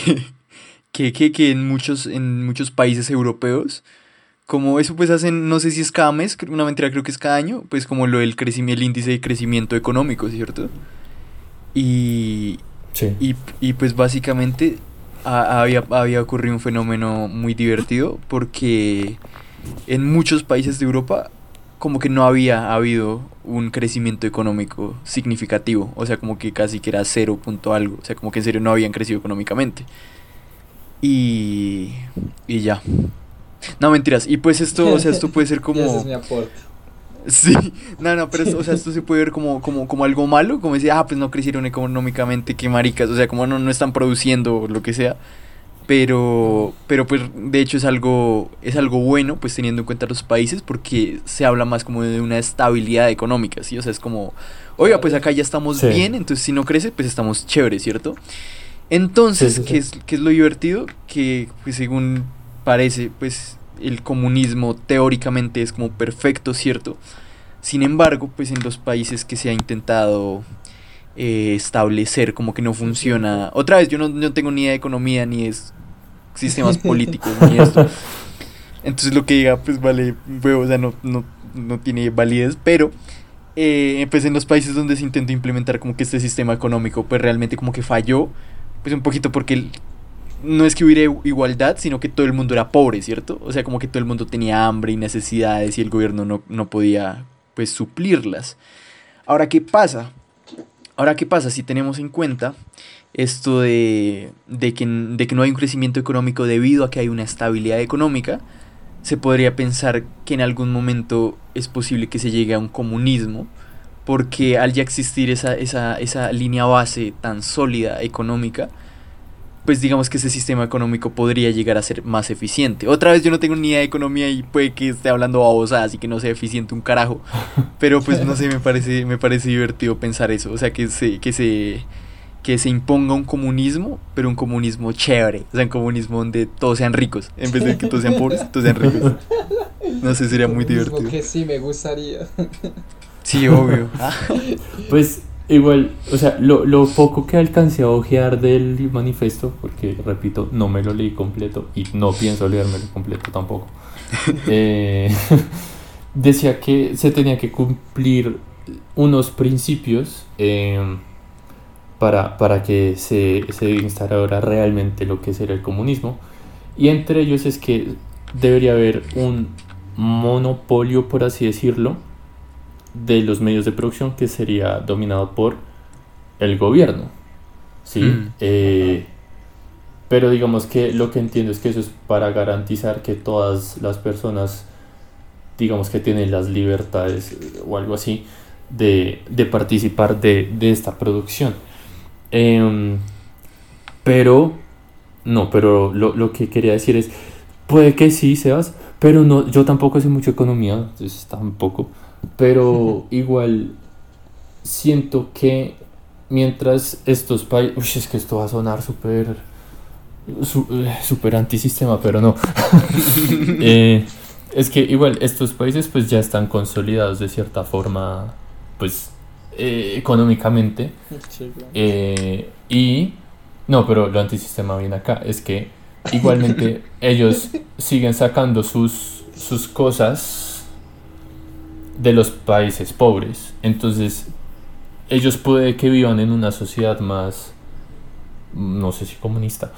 que, que, que en muchos, en muchos países europeos, como eso pues hacen, no sé si es cada mes, una mentira creo que es cada año, pues como lo del crecimiento, el índice de crecimiento económico, ¿cierto? Y, Sí. y, y pues básicamente ha- había, había ocurrido un fenómeno muy divertido porque en muchos países de Europa como que no había habido un crecimiento económico significativo, o sea, como que casi que era cero punto algo, o sea, como que en serio no habían crecido económicamente. Y, y ya. No, mentiras. Y pues esto, o sea, esto puede ser como... Ese es mi aporte. Sí, no, no, pero esto, o sea, esto se puede ver como, como, como algo malo, como decir, ah, pues no crecieron económicamente, qué maricas, o sea, como no, no están produciendo lo que sea, pero, pero pues de hecho es algo, es algo bueno, pues teniendo en cuenta los países, porque se habla más como de una estabilidad económica, ¿sí? O sea, es como, oiga, pues acá ya estamos Sí. bien, entonces si no crece, pues estamos chéveres, ¿cierto? Entonces, Sí, sí, ¿qué, es, qué es lo divertido? Que, pues según parece, pues el comunismo teóricamente es como perfecto, ¿cierto? Sin embargo, pues en los países que se ha intentado eh, establecer como que no funciona. Otra vez, yo no, no tengo ni idea de economía, ni de s- sistemas políticos, ni esto. Entonces lo que diga, pues vale, o sea, no, no, no tiene validez, pero eh, pues en los países donde se intentó implementar como que este sistema económico, pues realmente como que falló, pues un poquito porque no es que hubiera igu- igualdad, sino que todo el mundo era pobre, ¿cierto? O sea, como que todo el mundo tenía hambre y necesidades y el gobierno no, no podía, pues, suplirlas. Ahora, ¿qué pasa? Ahora, ¿qué pasa si tenemos en cuenta esto de, de, que, de que no hay un crecimiento económico debido a que hay una estabilidad económica? Se podría pensar que en algún momento es posible que se llegue a un comunismo, porque al ya existir esa, esa, esa línea base tan sólida económica, pues digamos que ese sistema económico podría llegar a ser más eficiente. Otra vez yo no tengo ni idea de economía y puede que esté hablando babosa, así que no sea eficiente un carajo. Pero pues no sé, me parece, me parece divertido pensar eso. O sea, que se, que se, que se imponga un comunismo, pero un comunismo chévere. O sea, un comunismo donde todos sean ricos. En vez de que todos sean pobres, todos sean ricos. No sé, sería muy divertido. que sí me gustaría. Sí, obvio. Pues igual, o sea, lo, lo poco que alcancé a ojear del manifiesto, porque repito, no me lo leí completo y no pienso leérmelo completo tampoco, eh, decía que se tenía que cumplir unos principios eh, para, para que se, se instalara realmente lo que será el comunismo. Y entre ellos es que debería haber un monopolio, por así decirlo, de los medios de producción que sería dominado por el gobierno. ¿sí? Mm. Eh, pero digamos que lo que entiendo es que eso es para garantizar que todas las personas, digamos que tienen las libertades eh, o algo así, de, de participar de, de esta producción. Em, pero, no, pero lo, lo que quería decir es, puede que sí, Sebas, pero no, yo tampoco sé mucho economía, entonces tampoco, pero igual siento que mientras estos países... Uy, es que esto va a sonar súper... eh, Súper antisistema, pero no. Eh, es que igual estos países pues ya están consolidados de cierta forma, pues eh, económicamente. Sí, claro. Eh, y no, pero lo antisistema viene acá, es que igualmente ellos siguen sacando sus, sus cosas de los países pobres. Entonces, ellos puede que vivan en una sociedad más, no sé si comunista,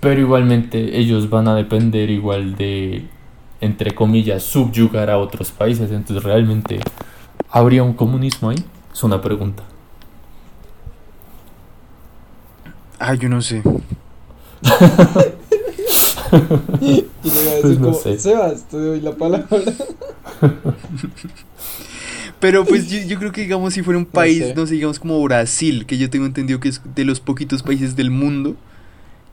pero igualmente ellos van a depender igual de, entre comillas, subyugar a otros países. Entonces, realmente, ¿habría un comunismo ahí? Es una pregunta. Ah, yo no sé. Y le iba a decir Pues no como, sé. Sebas, te doy la palabra. Pero pues yo, yo creo que digamos si fuera un país, sé. no sé, digamos como Brasil, que yo tengo entendido que es de los poquitos países del mundo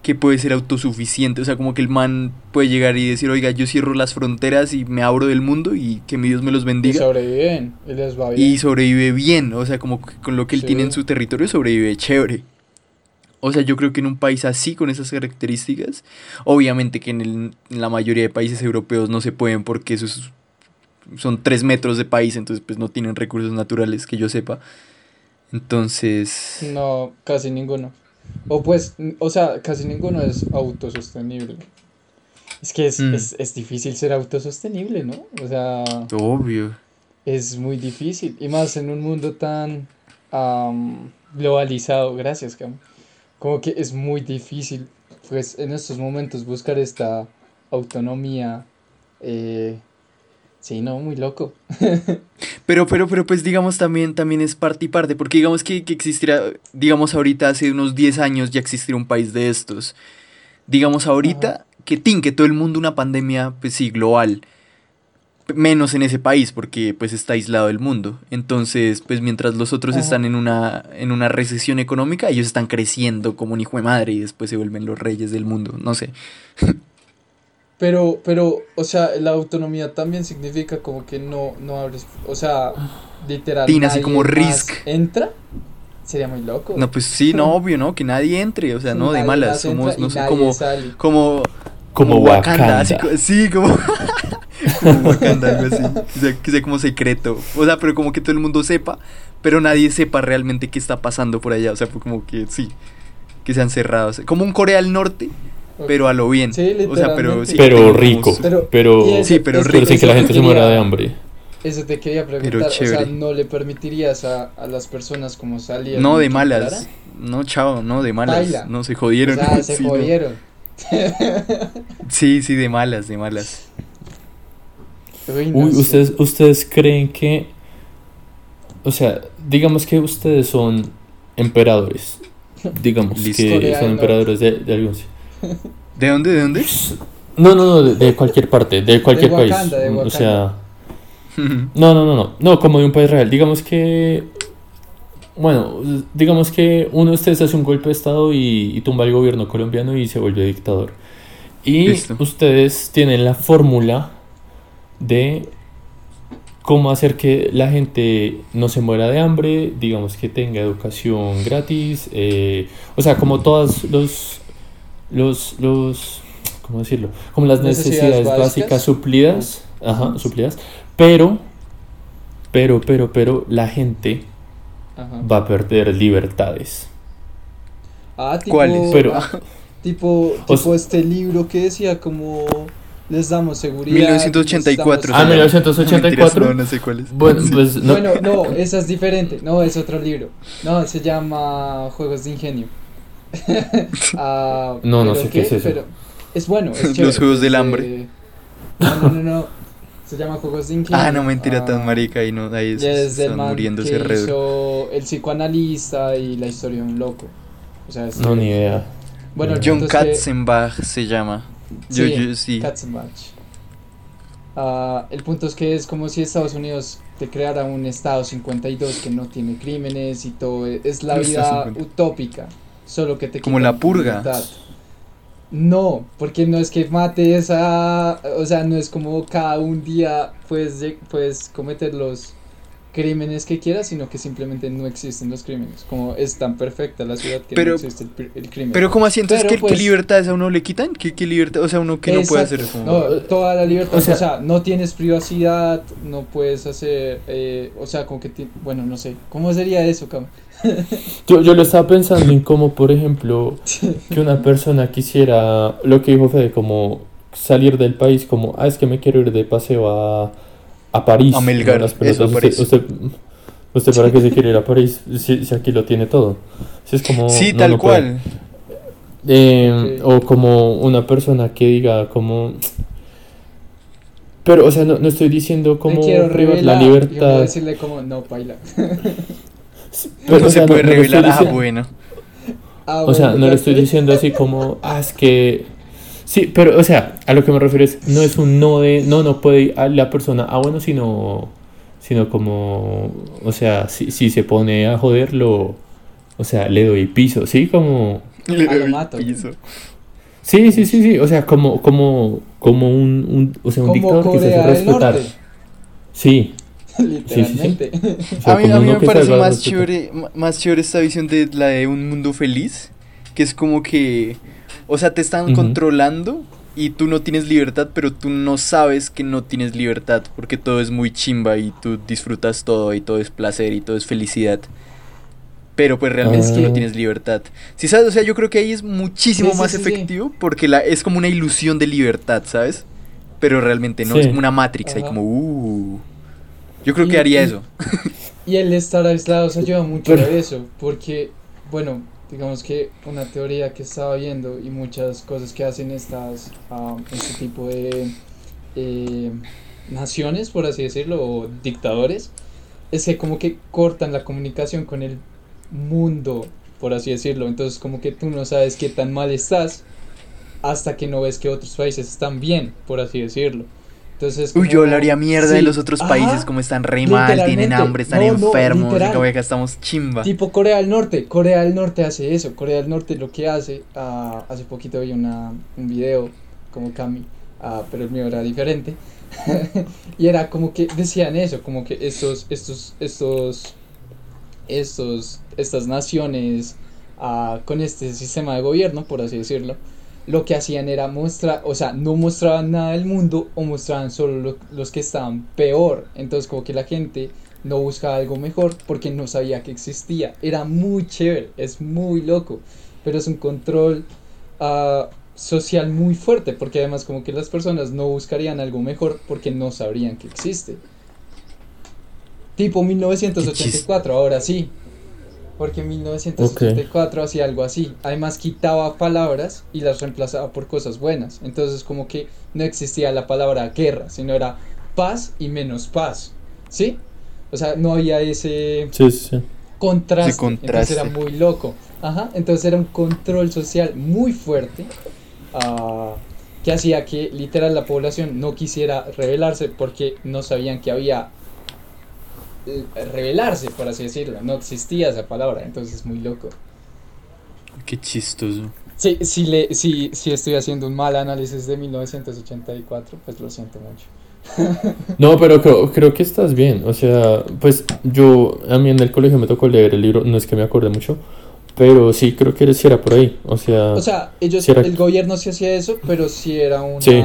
que puede ser autosuficiente, o sea, como que el man puede llegar y decir, oiga, yo cierro las fronteras y me abro del mundo y que mi Dios me los Y bendiga. sobreviven, y les va bien. Y sobrevive bien, o sea, como que con lo que él Sí. tiene en su territorio sobrevive chévere. O sea, yo creo que en un país así, con esas características, obviamente que en, el- en la mayoría de países europeos no se pueden porque esos son tres metros de país, entonces pues no tienen recursos naturales que yo sepa. Entonces... No, casi ninguno. O pues, o sea, casi ninguno es autosostenible. Es que es, Mm. es, es difícil ser autosostenible, ¿no? O sea, Obvio. es muy difícil. Y más en un mundo tan am, globalizado. Gracias, Cam. Como que es muy difícil, pues, en estos momentos buscar esta autonomía. Eh, sí, no, muy loco. Pero, pero, pero, pues digamos también, también es parte y parte, porque digamos que, que existiera, digamos ahorita hace unos 10 años ya existiera un país de estos. Digamos ahorita que tin, que todo el mundo una pandemia, pues sí, global. Menos en ese país, porque pues está aislado del mundo. Entonces, pues mientras los otros Ajá. están en una, en una recesión económica, ellos están creciendo como un hijo de madre y después se vuelven los reyes del mundo. No sé. Pero, pero, o sea, la autonomía también significa como que no, no abres, o sea, literal. Así como Risk. ¿Entra? Sería muy loco. No, pues sí, no, obvio, ¿no? Que nadie entre, o sea, no, de malas. Somos, y no sé, como, sale. como Como Wakanda. así sí, como, como Wakanda, algo así. O sea, que sea como secreto. O sea, pero como que todo el mundo sepa, pero nadie sepa realmente qué está pasando por allá. O sea, fue como que sí, que sean cerrados. Como un Corea del Norte, pero a lo bien. Sí, o sea, pero sí. Pero rico. Pero- Pero, Sí, pero eso- pero sin que la te gente se muera de hambre. Eso te quería Pero preguntar, o sea. ¿no le permitirías a, a las personas como salir? No, de malas. No, chao, no, de malas. Baila. No, se O jodieron. sea, se Sí, no. jodieron. Sí, sí, de malas, de malas. Uy, no Uy. ¿ustedes, ¿ustedes creen que... O sea, digamos que ustedes son emperadores. Digamos que son emperadores de, de algún... ¿De dónde, de dónde? No, no, no, de, de cualquier parte, de cualquier país. Wakanda, de O sea... No, no, no, no. No, como de un país real. Digamos que... Bueno, digamos que uno de ustedes hace un golpe de estado y, y tumba al gobierno colombiano y se vuelve dictador. Y Listo. ustedes tienen la fórmula de cómo hacer que la gente no se muera de hambre, digamos que tenga educación gratis, eh, o sea, como todas los, los, los, ¿cómo decirlo? Como las Necesidades necesidades, básicas. básicas suplidas, ajá, suplidas, pero, pero, pero, pero, la gente Ajá. va a perder libertades. Ah, tipo, ¿Cuáles? Pero- ah, tipo, O tipo este libro que decía como les damos seguridad. 1984. les Ah, se llama. 1984. No, no sé cuál es. Bueno, Sí. pues damos- no, Bueno, no, esa es diferente. No, es otro libro. No, se llama Juegos de Ingenio. Ah, No, no sé qué es eso. pero es bueno, es Los chévere, Juegos del Hambre. No, no, no, no. Se llama Juegos de Ingenio. Ah, no, mentira, tan Ah, marica y no, ahí es están man muriéndose que alrededor. hizo el psicoanalista y la historia de un loco. O sea, es- no, ni idea. Bueno, John es que- Katzenbach se llama. Yo, Sí, yo, sí. Katzenbach. Ah, el punto es que es como si Estados Unidos te creara un estado 52 que no tiene crímenes y todo. Es la vida 50. utópica. Solo que te Como la purga. libertad. No, porque no es que mates a. O sea, no es como cada un día puedes, puedes cometer los crímenes que quiera, sino que simplemente no existen los crímenes. Como es tan perfecta la ciudad que Pero- no existe el, crimen. Pero ¿cómo así? Entonces, Pero, ¿qué, qué pues- libertades a uno le quitan? ¿Qué, qué libertad? O sea, uno que no puede hacer Exacto. como... No, toda la libertad, O sea- o sea, no tienes privacidad, no puedes hacer, eh, o sea, como que, ti- bueno, no sé, ¿cómo sería eso, Cam? Yo, yo lo estaba pensando en cómo, por ejemplo, que una persona quisiera, lo que dijo Fede, como salir del país, como, ah, es que me quiero ir de paseo a, a París. A Melgar, ¿no? Las eso, pelotas. a Usted, París. usted, usted para qué se quiere ir a París si, si aquí lo tiene todo. Si es como, sí, no, tal no cual. Eh, Ok. O como una persona que diga como... Pero, o sea, no, no estoy diciendo como la revelar, y voy a libertad. decirle como, no, baila. Pero, no o sea, se puede revelar. Ah, bueno. Ah, O sea, bueno, no le estoy diciendo así como, ah, es que... Sí, pero, o sea, a lo que me refiero es, no es un no de, no, no puede ir a la persona, ah, bueno, sino, sino como, o sea, si, si se pone a joderlo, o sea, le doy piso, ¿sí? Como, Ah, lo mato. Piso. sí, sí, sí, sí, o sea, como, como, como un, un o sea, un Como dictador que se hace respetar. Norte, Sí, literalmente. o sea, A mí, a mí me parece más chévere, más chévere esta visión de la de un mundo feliz, que es como que, o sea, te están controlando y tú no tienes libertad, pero tú no sabes que no tienes libertad, porque todo es muy chimba y tú disfrutas todo y todo es placer y todo es felicidad. Pero pues realmente es que no tienes libertad. Si sabes, o sea, yo creo que ahí es muchísimo Sí, sí, más sí, sí. efectivo porque la, es como una ilusión de libertad, ¿sabes? Pero realmente no, es Sí. como una Matrix, ahí como, uh. Yo creo Y- que haría y- eso. Y el estar aislados ayuda mucho Pero- a eso, porque, bueno, digamos que una teoría que estaba viendo y muchas cosas que hacen estas, ah, este tipo de eh, naciones, por así decirlo, o dictadores, es que como que cortan la comunicación con el mundo, por así decirlo. Entonces como que tú no sabes qué tan mal estás hasta que no ves que otros países están bien, por así decirlo. Entonces, Uy, yo como- hablaría mierda de sí, los otros ajá. países, como están re mal, tienen hambre, están No, no, enfermos, que acá estamos chimba. Tipo Corea del Norte, Corea del Norte hace eso, Corea del Norte lo que hace, ah, hace poquito vi una, un video como Cami, ah, pero el mío era diferente, y era como que decían eso, como que estos, estos, estos, estos, estas naciones ah, con este sistema de gobierno, por así decirlo, lo que hacían era mostrar, o sea, no mostraban nada del mundo o mostraban solo lo- los que estaban peor, entonces como que la gente no buscaba algo mejor porque no sabía que existía. Era muy chévere, es muy loco, pero es un control ah, social muy fuerte porque además como que las personas no buscarían algo mejor porque no sabrían que existe. Tipo 1984, ahora sí. Porque en 1984 hacía algo así. Además quitaba palabras y las reemplazaba por cosas buenas. Entonces como que no existía la palabra guerra, sino era paz y menos paz. ¿Sí? O sea, no había ese sí, sí, contraste. Contraste. Entonces era muy loco. Ajá, entonces era un control social muy fuerte ah, que hacía que literal la población no quisiera rebelarse porque no sabían que había eh, rebelarse, por así decirlo. No existía esa palabra, entonces es muy loco. Qué chistoso. Sí, si, le, si, si estoy haciendo un mal análisis de 1984, pues lo siento mucho. No, pero creo, creo que estás bien. O sea, pues yo, a mí en el colegio me tocó leer el libro, no es que me acuerde mucho, pero sí creo que sí era por ahí. O sea, O sea, ellos, Sí era- el gobierno sí hacía eso, pero sí era una, Sí.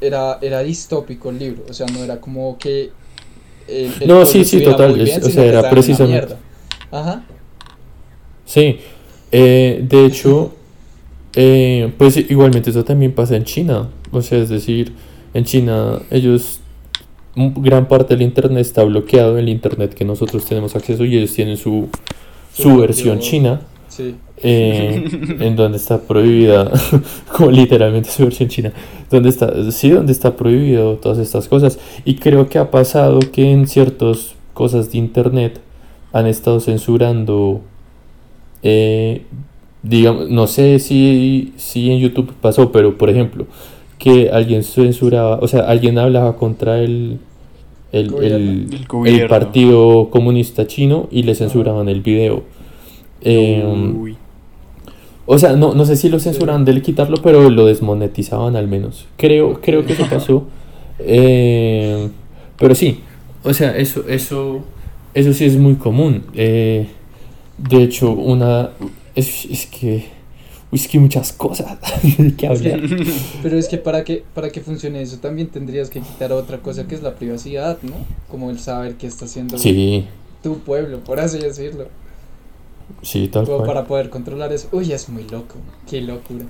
era, era distópico el libro, o sea, no era como que el, el No, sí, sí, total, bien, o sea, era precisamente-. Ajá. sí. Eh, de hecho, eh, pues igualmente eso también pasa en China. O sea, es decir, en China ellos, gran parte del Internet está bloqueado, el Internet que nosotros tenemos acceso y ellos tienen su, su Su versión china. Sí. eh, en donde está prohibida, como literalmente su versión china, donde está, sí, donde está prohibido todas estas cosas. Y creo que ha pasado que en ciertas cosas de internet han estado censurando, eh, digamos, no sé si, si en YouTube pasó, pero por ejemplo, que alguien censuraba, o sea, alguien hablaba contra el, el, el- El el gobierno. Partido Comunista Chino y le censuraban el video. Eh, Uy. o sea, no, no sé si lo censuraban de quitarlo, pero lo desmonetizaban al menos. Creo, creo que eso pasó. Eh, pero sí, o sea, eso, eso, eso sí es muy común. Eh, de hecho, una... Es, es que... uy, es que muchas cosas que hablar. pero es que para que para que funcione eso también tendrías que quitar otra cosa que es la privacidad, ¿no? Como el saber qué está haciendo Sí, tu pueblo, por así decirlo. Sí, tal cual. para poder controlar eso. Uy, es muy loco. Qué locura.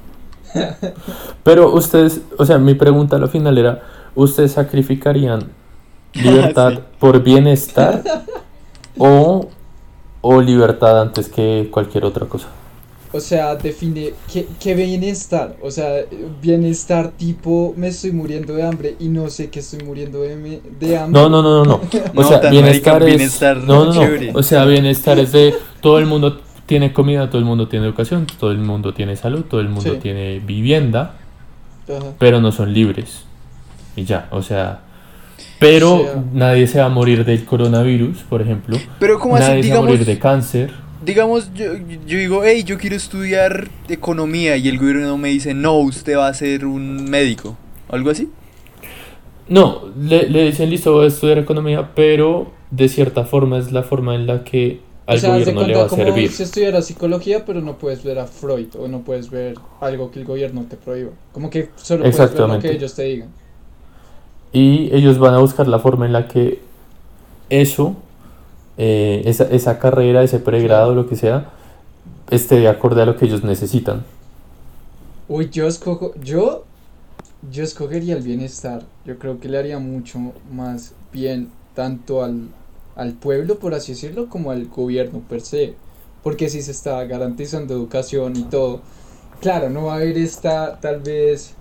Pero ustedes, o sea, mi pregunta al final era, ¿ustedes sacrificarían libertad Sí. por bienestar o, o libertad antes que cualquier otra cosa? O sea, define qué, qué bienestar. O sea, bienestar tipo me estoy muriendo de hambre y no sé que estoy muriendo de, me- de hambre. No, no, no, no, no. O No, sea, bienestar es... bienestar no, no, no. O sea, bienestar es de todo el mundo tiene comida, todo el mundo tiene educación, todo el mundo tiene salud, todo el mundo Sí. tiene vivienda, Ajá. pero no son libres. Y ya, o sea... Pero O sea- nadie se va a morir del coronavirus, por ejemplo. Pero como así, Nadie se va a digamos, morir de cáncer. Digamos, yo, yo digo, hey, yo quiero estudiar economía y el gobierno me dice, no, usted va a ser un médico. ¿Algo así? No, le, le dicen listo, voy a estudiar economía, pero de cierta forma es la forma en la que al o sea, gobierno le va a como servir. si estudiara psicología, pero no puedes ver a Freud o no puedes ver algo que el gobierno te prohíba. Como que solo puedes ver lo Exactamente. que ellos te digan. Y ellos van a buscar la forma en la que eso, eh, esa, esa carrera, ese pregrado, lo que sea, esté de acorde a lo que ellos necesitan. Uy, yo escojo, yo, yo escogería el bienestar. Yo creo que le haría mucho más bien tanto al, al pueblo, por así decirlo, como al gobierno per se. Porque si se está garantizando educación y todo, claro, no va a haber esta, tal vez,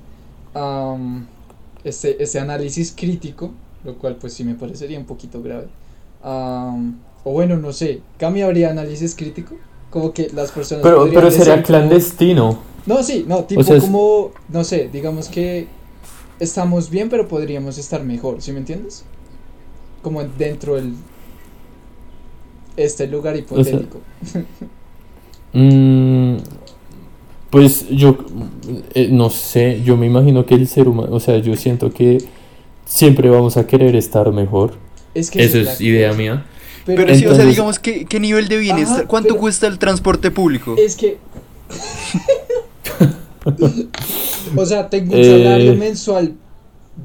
este, este análisis crítico, lo cual pues sí me parecería un poquito grave. O bueno, no sé, ¿Cami habría análisis crítico? Como que las personas... Pero, pero sería como- clandestino. no, sí, no, tipo sea, como, no sé, digamos que estamos bien, pero podríamos estar mejor, ¿sí me entiendes? Como dentro del este lugar hipotético. Mm, pues yo eh, no sé, yo me imagino que el ser humano, o sea, yo siento que siempre vamos a querer estar mejor. Es que Eso es idea cosa. mía. Pero, Pero sí, o sea, digamos, ¿qué, qué nivel de bienestar? Ajá, ¿Cuánto pero- cuesta el transporte público? es que o sea, tengo un Eh. salario mensual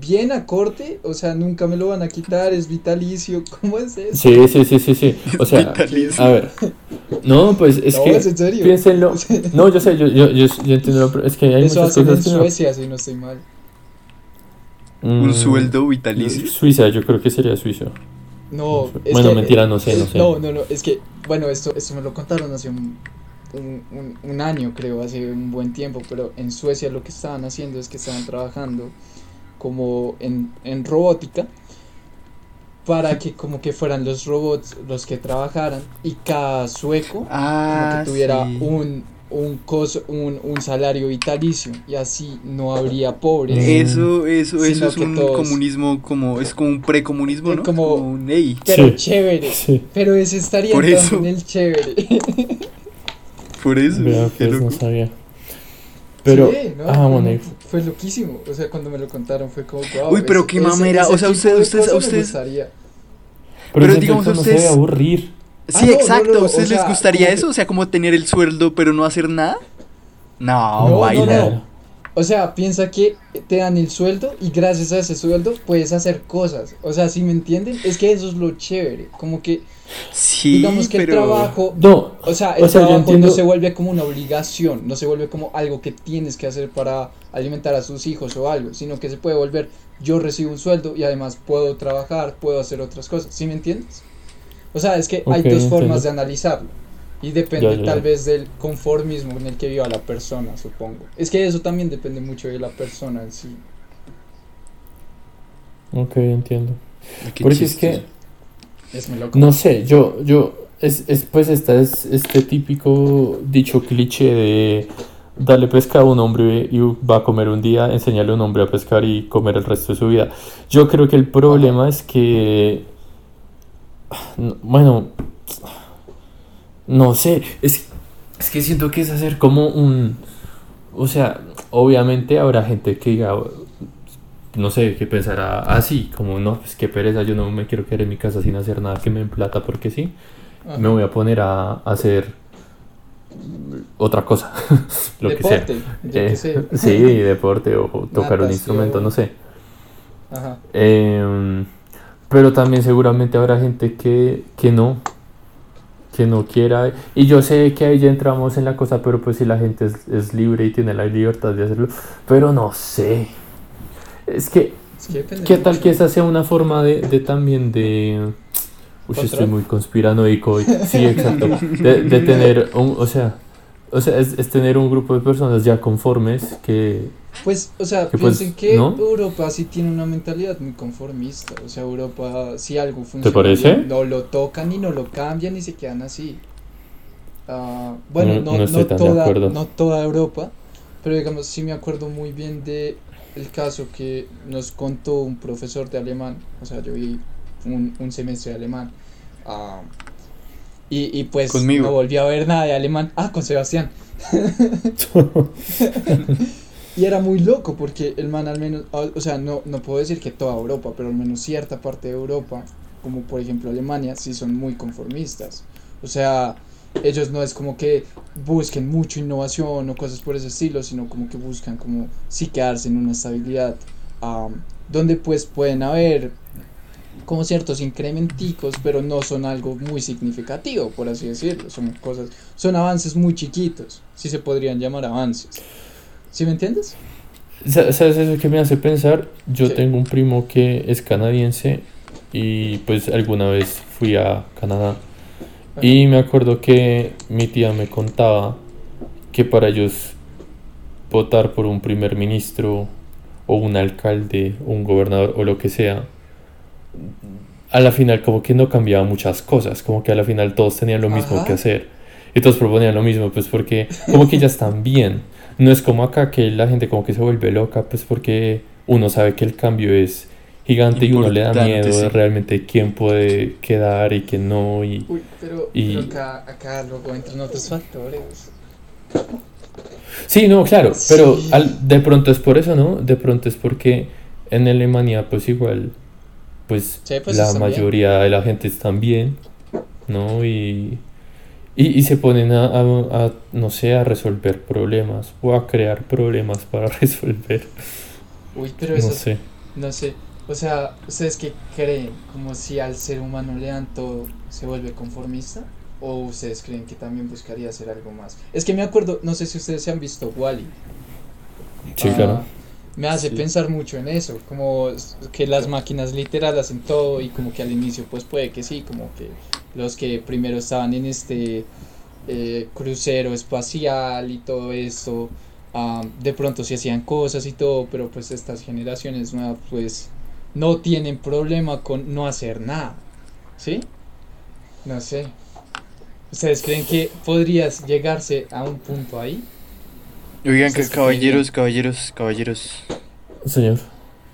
bien a corte, o sea, nunca me lo van a quitar, es vitalicio, ¿cómo es eso? Sí, sí, sí, sí, sí. O sea, Vitalicio. a ver. No, pues es No, que es en serio. piénsenlo. No, yo sé, yo, yo, yo, yo entiendo, pero es que hay Eso muchas hacen en no- Suecia, si no estoy mal. ¿Un Mm, sueldo vitalicio? Suiza, yo creo que sería Suiza. No, es Bueno, que- mentira, no sé, no sé. No, no, no, es que, bueno, esto, esto me lo contaron hace un, un, un- un año, creo, hace un buen tiempo, pero en Suecia lo que estaban haciendo es que estaban trabajando como en, en robótica para que como que fueran los robots los que trabajaran y cada sueco Ah, como que tuviera sí. un, un, coso, un, un salario vitalicio y así no habría pobres. Eh, Eso, eso, eso es un todos- comunismo como, es como un precomunismo, ¿no? como- un, ey, Pero Sí. chévere, Sí, pero ese estaría Por eso. en el chévere. por eso. vea, pues no sabía. Pero, Sí, no, ah, no, bueno, no, fue loquísimo. O sea, cuando me lo contaron fue como, wow. Uy, pero qué mamera, o sea, ustedes- a ustedes- pero, digamos, que uno se debe aburrir. Ah, Sí, no, no, exacto. no, ¿A o ustedes sea, les gustaría como eso? que- O sea, como tener el sueldo pero no hacer nada. No, No, no, baila. no. O sea, piensa que te dan el sueldo y gracias a ese sueldo puedes hacer cosas. O sea, si me entienden, es que eso es lo chévere. Como que, Sí, digamos que pero... el trabajo. No, O sea, el O sea, yo trabajo entiendo- no se vuelve como una obligación, no se vuelve como algo que tienes que hacer para alimentar a sus hijos o algo, sino que se puede volver, yo recibo un sueldo y además puedo trabajar, puedo hacer otras cosas, ¿sí me entiendes? O sea, es que hay Ok, dos entiendo. formas de analizarlo y depende Ya, ya, tal vez del conformismo en el que viva la persona, supongo. Es que eso también depende mucho de la persona en sí. ok, entiendo. Porque es chistoso. que, Es muy loco. no sé, yo, yo, es, es pues esta es este típico dicho cliché de darle pesca a un hombre y va a comer un día, enseñarle a un hombre a pescar y comer el resto de su vida. Yo creo que el problema es que, bueno, no sé, es, es que siento que es hacer como un, o sea, obviamente habrá gente que diga, no sé, que pensará así, como no, pues qué pereza, yo no me quiero quedar en mi casa sin hacer nada que me den plata porque sí, Ajá. me voy a poner a, a hacer otra cosa, lo que sea. Deporte, yo Eh, qué sé. sí, deporte o tocar un instrumento, no sé. Ajá. Em, pero también seguramente habrá gente que, que no, que no quiera. Y yo sé que ahí ya entramos en la cosa, pero pues si la gente es, es libre y tiene la libertad de hacerlo, pero no sé. Es que, Es que depende ¿qué tal mucho. que esa sea una forma de, de también de... Uy, estoy muy conspiranoico hoy. Sí, exacto. De, de tener un, o sea, o sea, es, es tener un grupo de personas ya conformes que... Pues, o sea, Que, pues, piensen que ¿no? Europa sí tiene una mentalidad muy conformista. O sea, Europa, si algo funciona, parece? bien, no lo tocan y no lo cambian y se quedan así. Ah, bueno, No- no, toda, no toda Europa, pero digamos, sí me acuerdo muy bien de el caso que nos contó un profesor de alemán. O sea, yo vi un, un semestre de alemán. ah, y, y pues Conmigo. no volví a ver nada de alemán. Ah, con Sebastián. Y era muy loco porque el man al menos, o o sea, no, no puedo decir que toda Europa, pero al menos cierta parte de Europa, como por ejemplo Alemania, sí son muy conformistas. O sea, ellos no es como que busquen mucho innovación o cosas por ese estilo, sino como que buscan como sí quedarse en una estabilidad am, donde pues pueden haber como ciertos incrementicos, pero no son algo muy significativo, por así decirlo. Son cosas, son avances muy chiquitos, si se podrían llamar avances. ¿Sí me entiendes? Sa- ¿Sabes eso que me hace pensar? Yo Sí. tengo un primo que es canadiense y pues alguna vez fui a Canadá y me acuerdo que mi tía me contaba que para ellos votar por un primer ministro o un alcalde o un gobernador o lo que sea, a la final como que no cambiaba muchas cosas, como que a la final todos tenían lo mismo Ajá. que hacer y todos proponían lo mismo, pues porque como que ya están bien. No es como acá que la gente como que se vuelve loca, pues porque uno sabe que el cambio es gigante y uno le da miedo de realmente quién puede quedar y quién no. Y, Uy, pero, Y- pero acá, acá luego entran otros factores. Sí, no, claro, pero Sí. al- de pronto es por eso, ¿no? De pronto es porque en Alemania pues igual, pues, Sí, pues, la bien. mayoría de la gente están bien, ¿no? Y, y, y se ponen a, a- a, no sé, a resolver problemas o a crear problemas para resolver, Uy, pero no eso, sé. no sé. O sea, ¿ustedes qué creen? ¿Como si al ser humano le dan todo, se vuelve conformista? ¿O ustedes creen que también buscaría hacer algo más? Es que me acuerdo, no sé si ustedes se han visto Wally. Sí, claro. Me hace Sí. pensar mucho en eso, como que las máquinas literal hacen todo y como que al inicio pues puede que sí, como que los que primero estaban en este eh, crucero espacial y todo esto, ah, de pronto sí hacían cosas y todo, pero pues estas generaciones nuevas pues no tienen problema con no hacer nada, ¿sí? No sé. ¿Ustedes creen que podrías llegarse a un punto ahí? Oigan, que caballeros, caballeros, caballeros. Señor,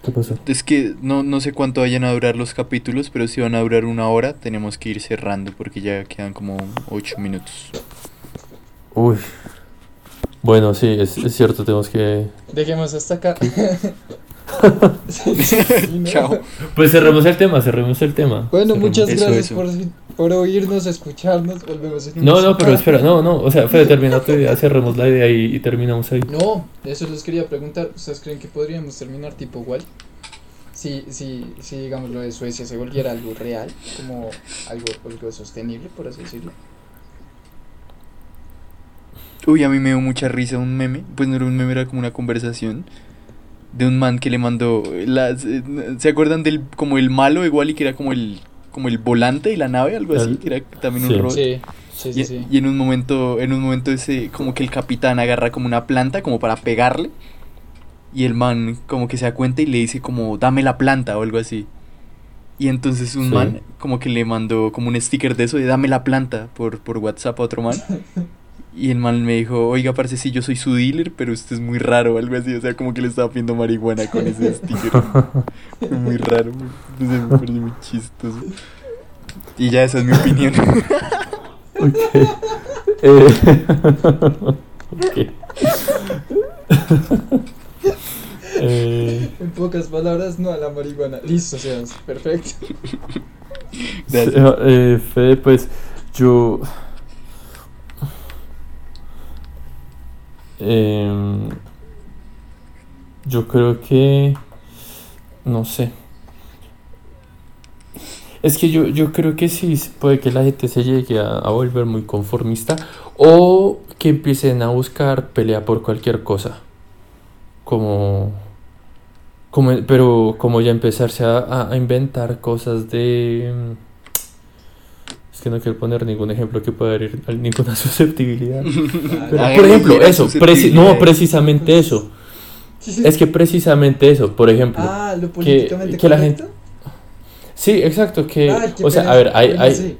¿qué pasó? Es que no, no sé cuánto vayan a durar los capítulos, pero si van a durar una hora, tenemos que ir cerrando porque ya quedan como ocho minutos. Uy. Bueno, sí, es, es cierto, tenemos que... Dejemos hasta acá. Sí, sí, ¿no? Chao. Pues cerremos el tema, cerremos el tema. Bueno, cerremos. muchas gracias eso. Por, por oírnos, escucharnos. Volvemos en No, no, pero espera, no, no, o sea, Fede, termina tu idea, cerremos la idea y, y terminamos ahí. No, eso les quería preguntar. ¿Ustedes creen que podríamos terminar tipo igual? Si, si, si digamos lo de Suecia se volviera algo real, como algo, algo sostenible, por así decirlo. Uy, a mí me dio mucha risa un meme. Pues no era un meme, era como una conversación de un man que le mandó las eh, ¿Se acuerdan del como el malo igual y que era como el como el volante de la nave, algo así? Que era también sí. un robot. Sí, sí, sí. Y, sí. y en un momento, en un momento ese, como que el capitán agarra como una planta como para pegarle. Y el man como que se da cuenta y le dice como dame la planta o algo así. Y entonces un Sí. man como que le mandó como un sticker de eso de dame la planta por, por WhatsApp a otro man. Y el man me dijo, oiga, parece sí, yo soy su dealer, pero usted es muy raro o algo así. O sea, como que le estaba pidiendo marihuana con ese sticker. Fue muy raro. No sé, me pareció muy chistoso. Y ya esa es mi opinión. Ok. Eh, ok. Eh, En pocas palabras, no a la marihuana. Listo, Sebas. Perfecto. Gracias. eh, Fede, pues yo. Em, yo creo que. No sé. Es que yo, yo creo que sí puede que la gente se llegue a, a volver muy conformista o que empiecen a buscar pelea por cualquier cosa. Como, como pero como ya empezarse a, a- a inventar cosas de... Es que no quiero poner ningún ejemplo que pueda herir ninguna susceptibilidad. Pero, Ay, por ejemplo, eso, preci- no, precisamente eso. Es que precisamente eso, por ejemplo. Ah, lo políticamente que la correcto. Sí, exacto, que, Ay, qué o sea, pena. a ver, hay, hay, sí,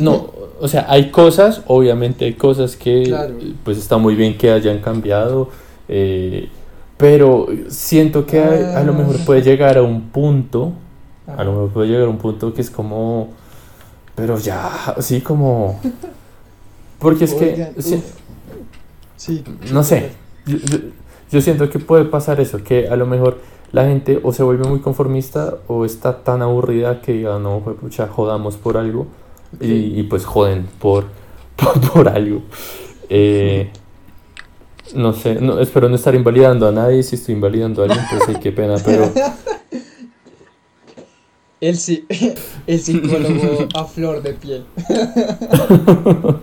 no, o sea, hay cosas, obviamente hay cosas que, Claro. pues está muy bien que hayan cambiado, eh, pero siento que a, a lo mejor Ah. puede llegar a un punto, Ah, a lo mejor puede llegar a un punto que es como, pero ya, así como, porque es Oigan, que, sí, no sé, yo, yo- yo siento que puede pasar eso, que a lo mejor la gente o se vuelve muy conformista o está tan aburrida que diga, no, pues pucha, jodamos por algo y, y, pues joden por, por, por algo. Eh, no sé, no, espero no estar invalidando a nadie, si estoy invalidando a alguien, pues sí, qué pena, pero El, sí, el psicólogo a flor de piel.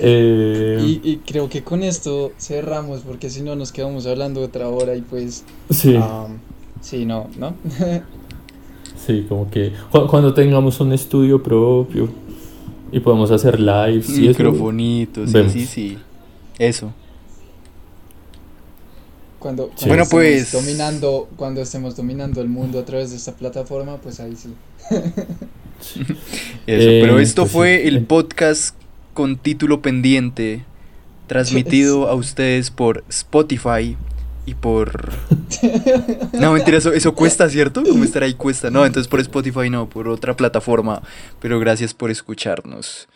eh, Y, y creo que con esto cerramos, porque si no nos quedamos hablando otra hora y pues. sí, am, sí, no, ¿no? sí, como que cu- cuando tengamos un estudio propio y podemos hacer lives Microfonitos, sí, sí, sí. Eso. Cuando, Sí. cuando Bueno, estemos pues- dominando, cuando estemos dominando el mundo a través de esta plataforma, pues ahí sí. Eso, Eh, pero esto pues sí. fue el podcast con título pendiente, transmitido a ustedes por Spotify y por... No, mentira, eso, eso cuesta, ¿cierto? Como estar ahí cuesta. No, entonces por Spotify no, por otra plataforma. Pero gracias por escucharnos.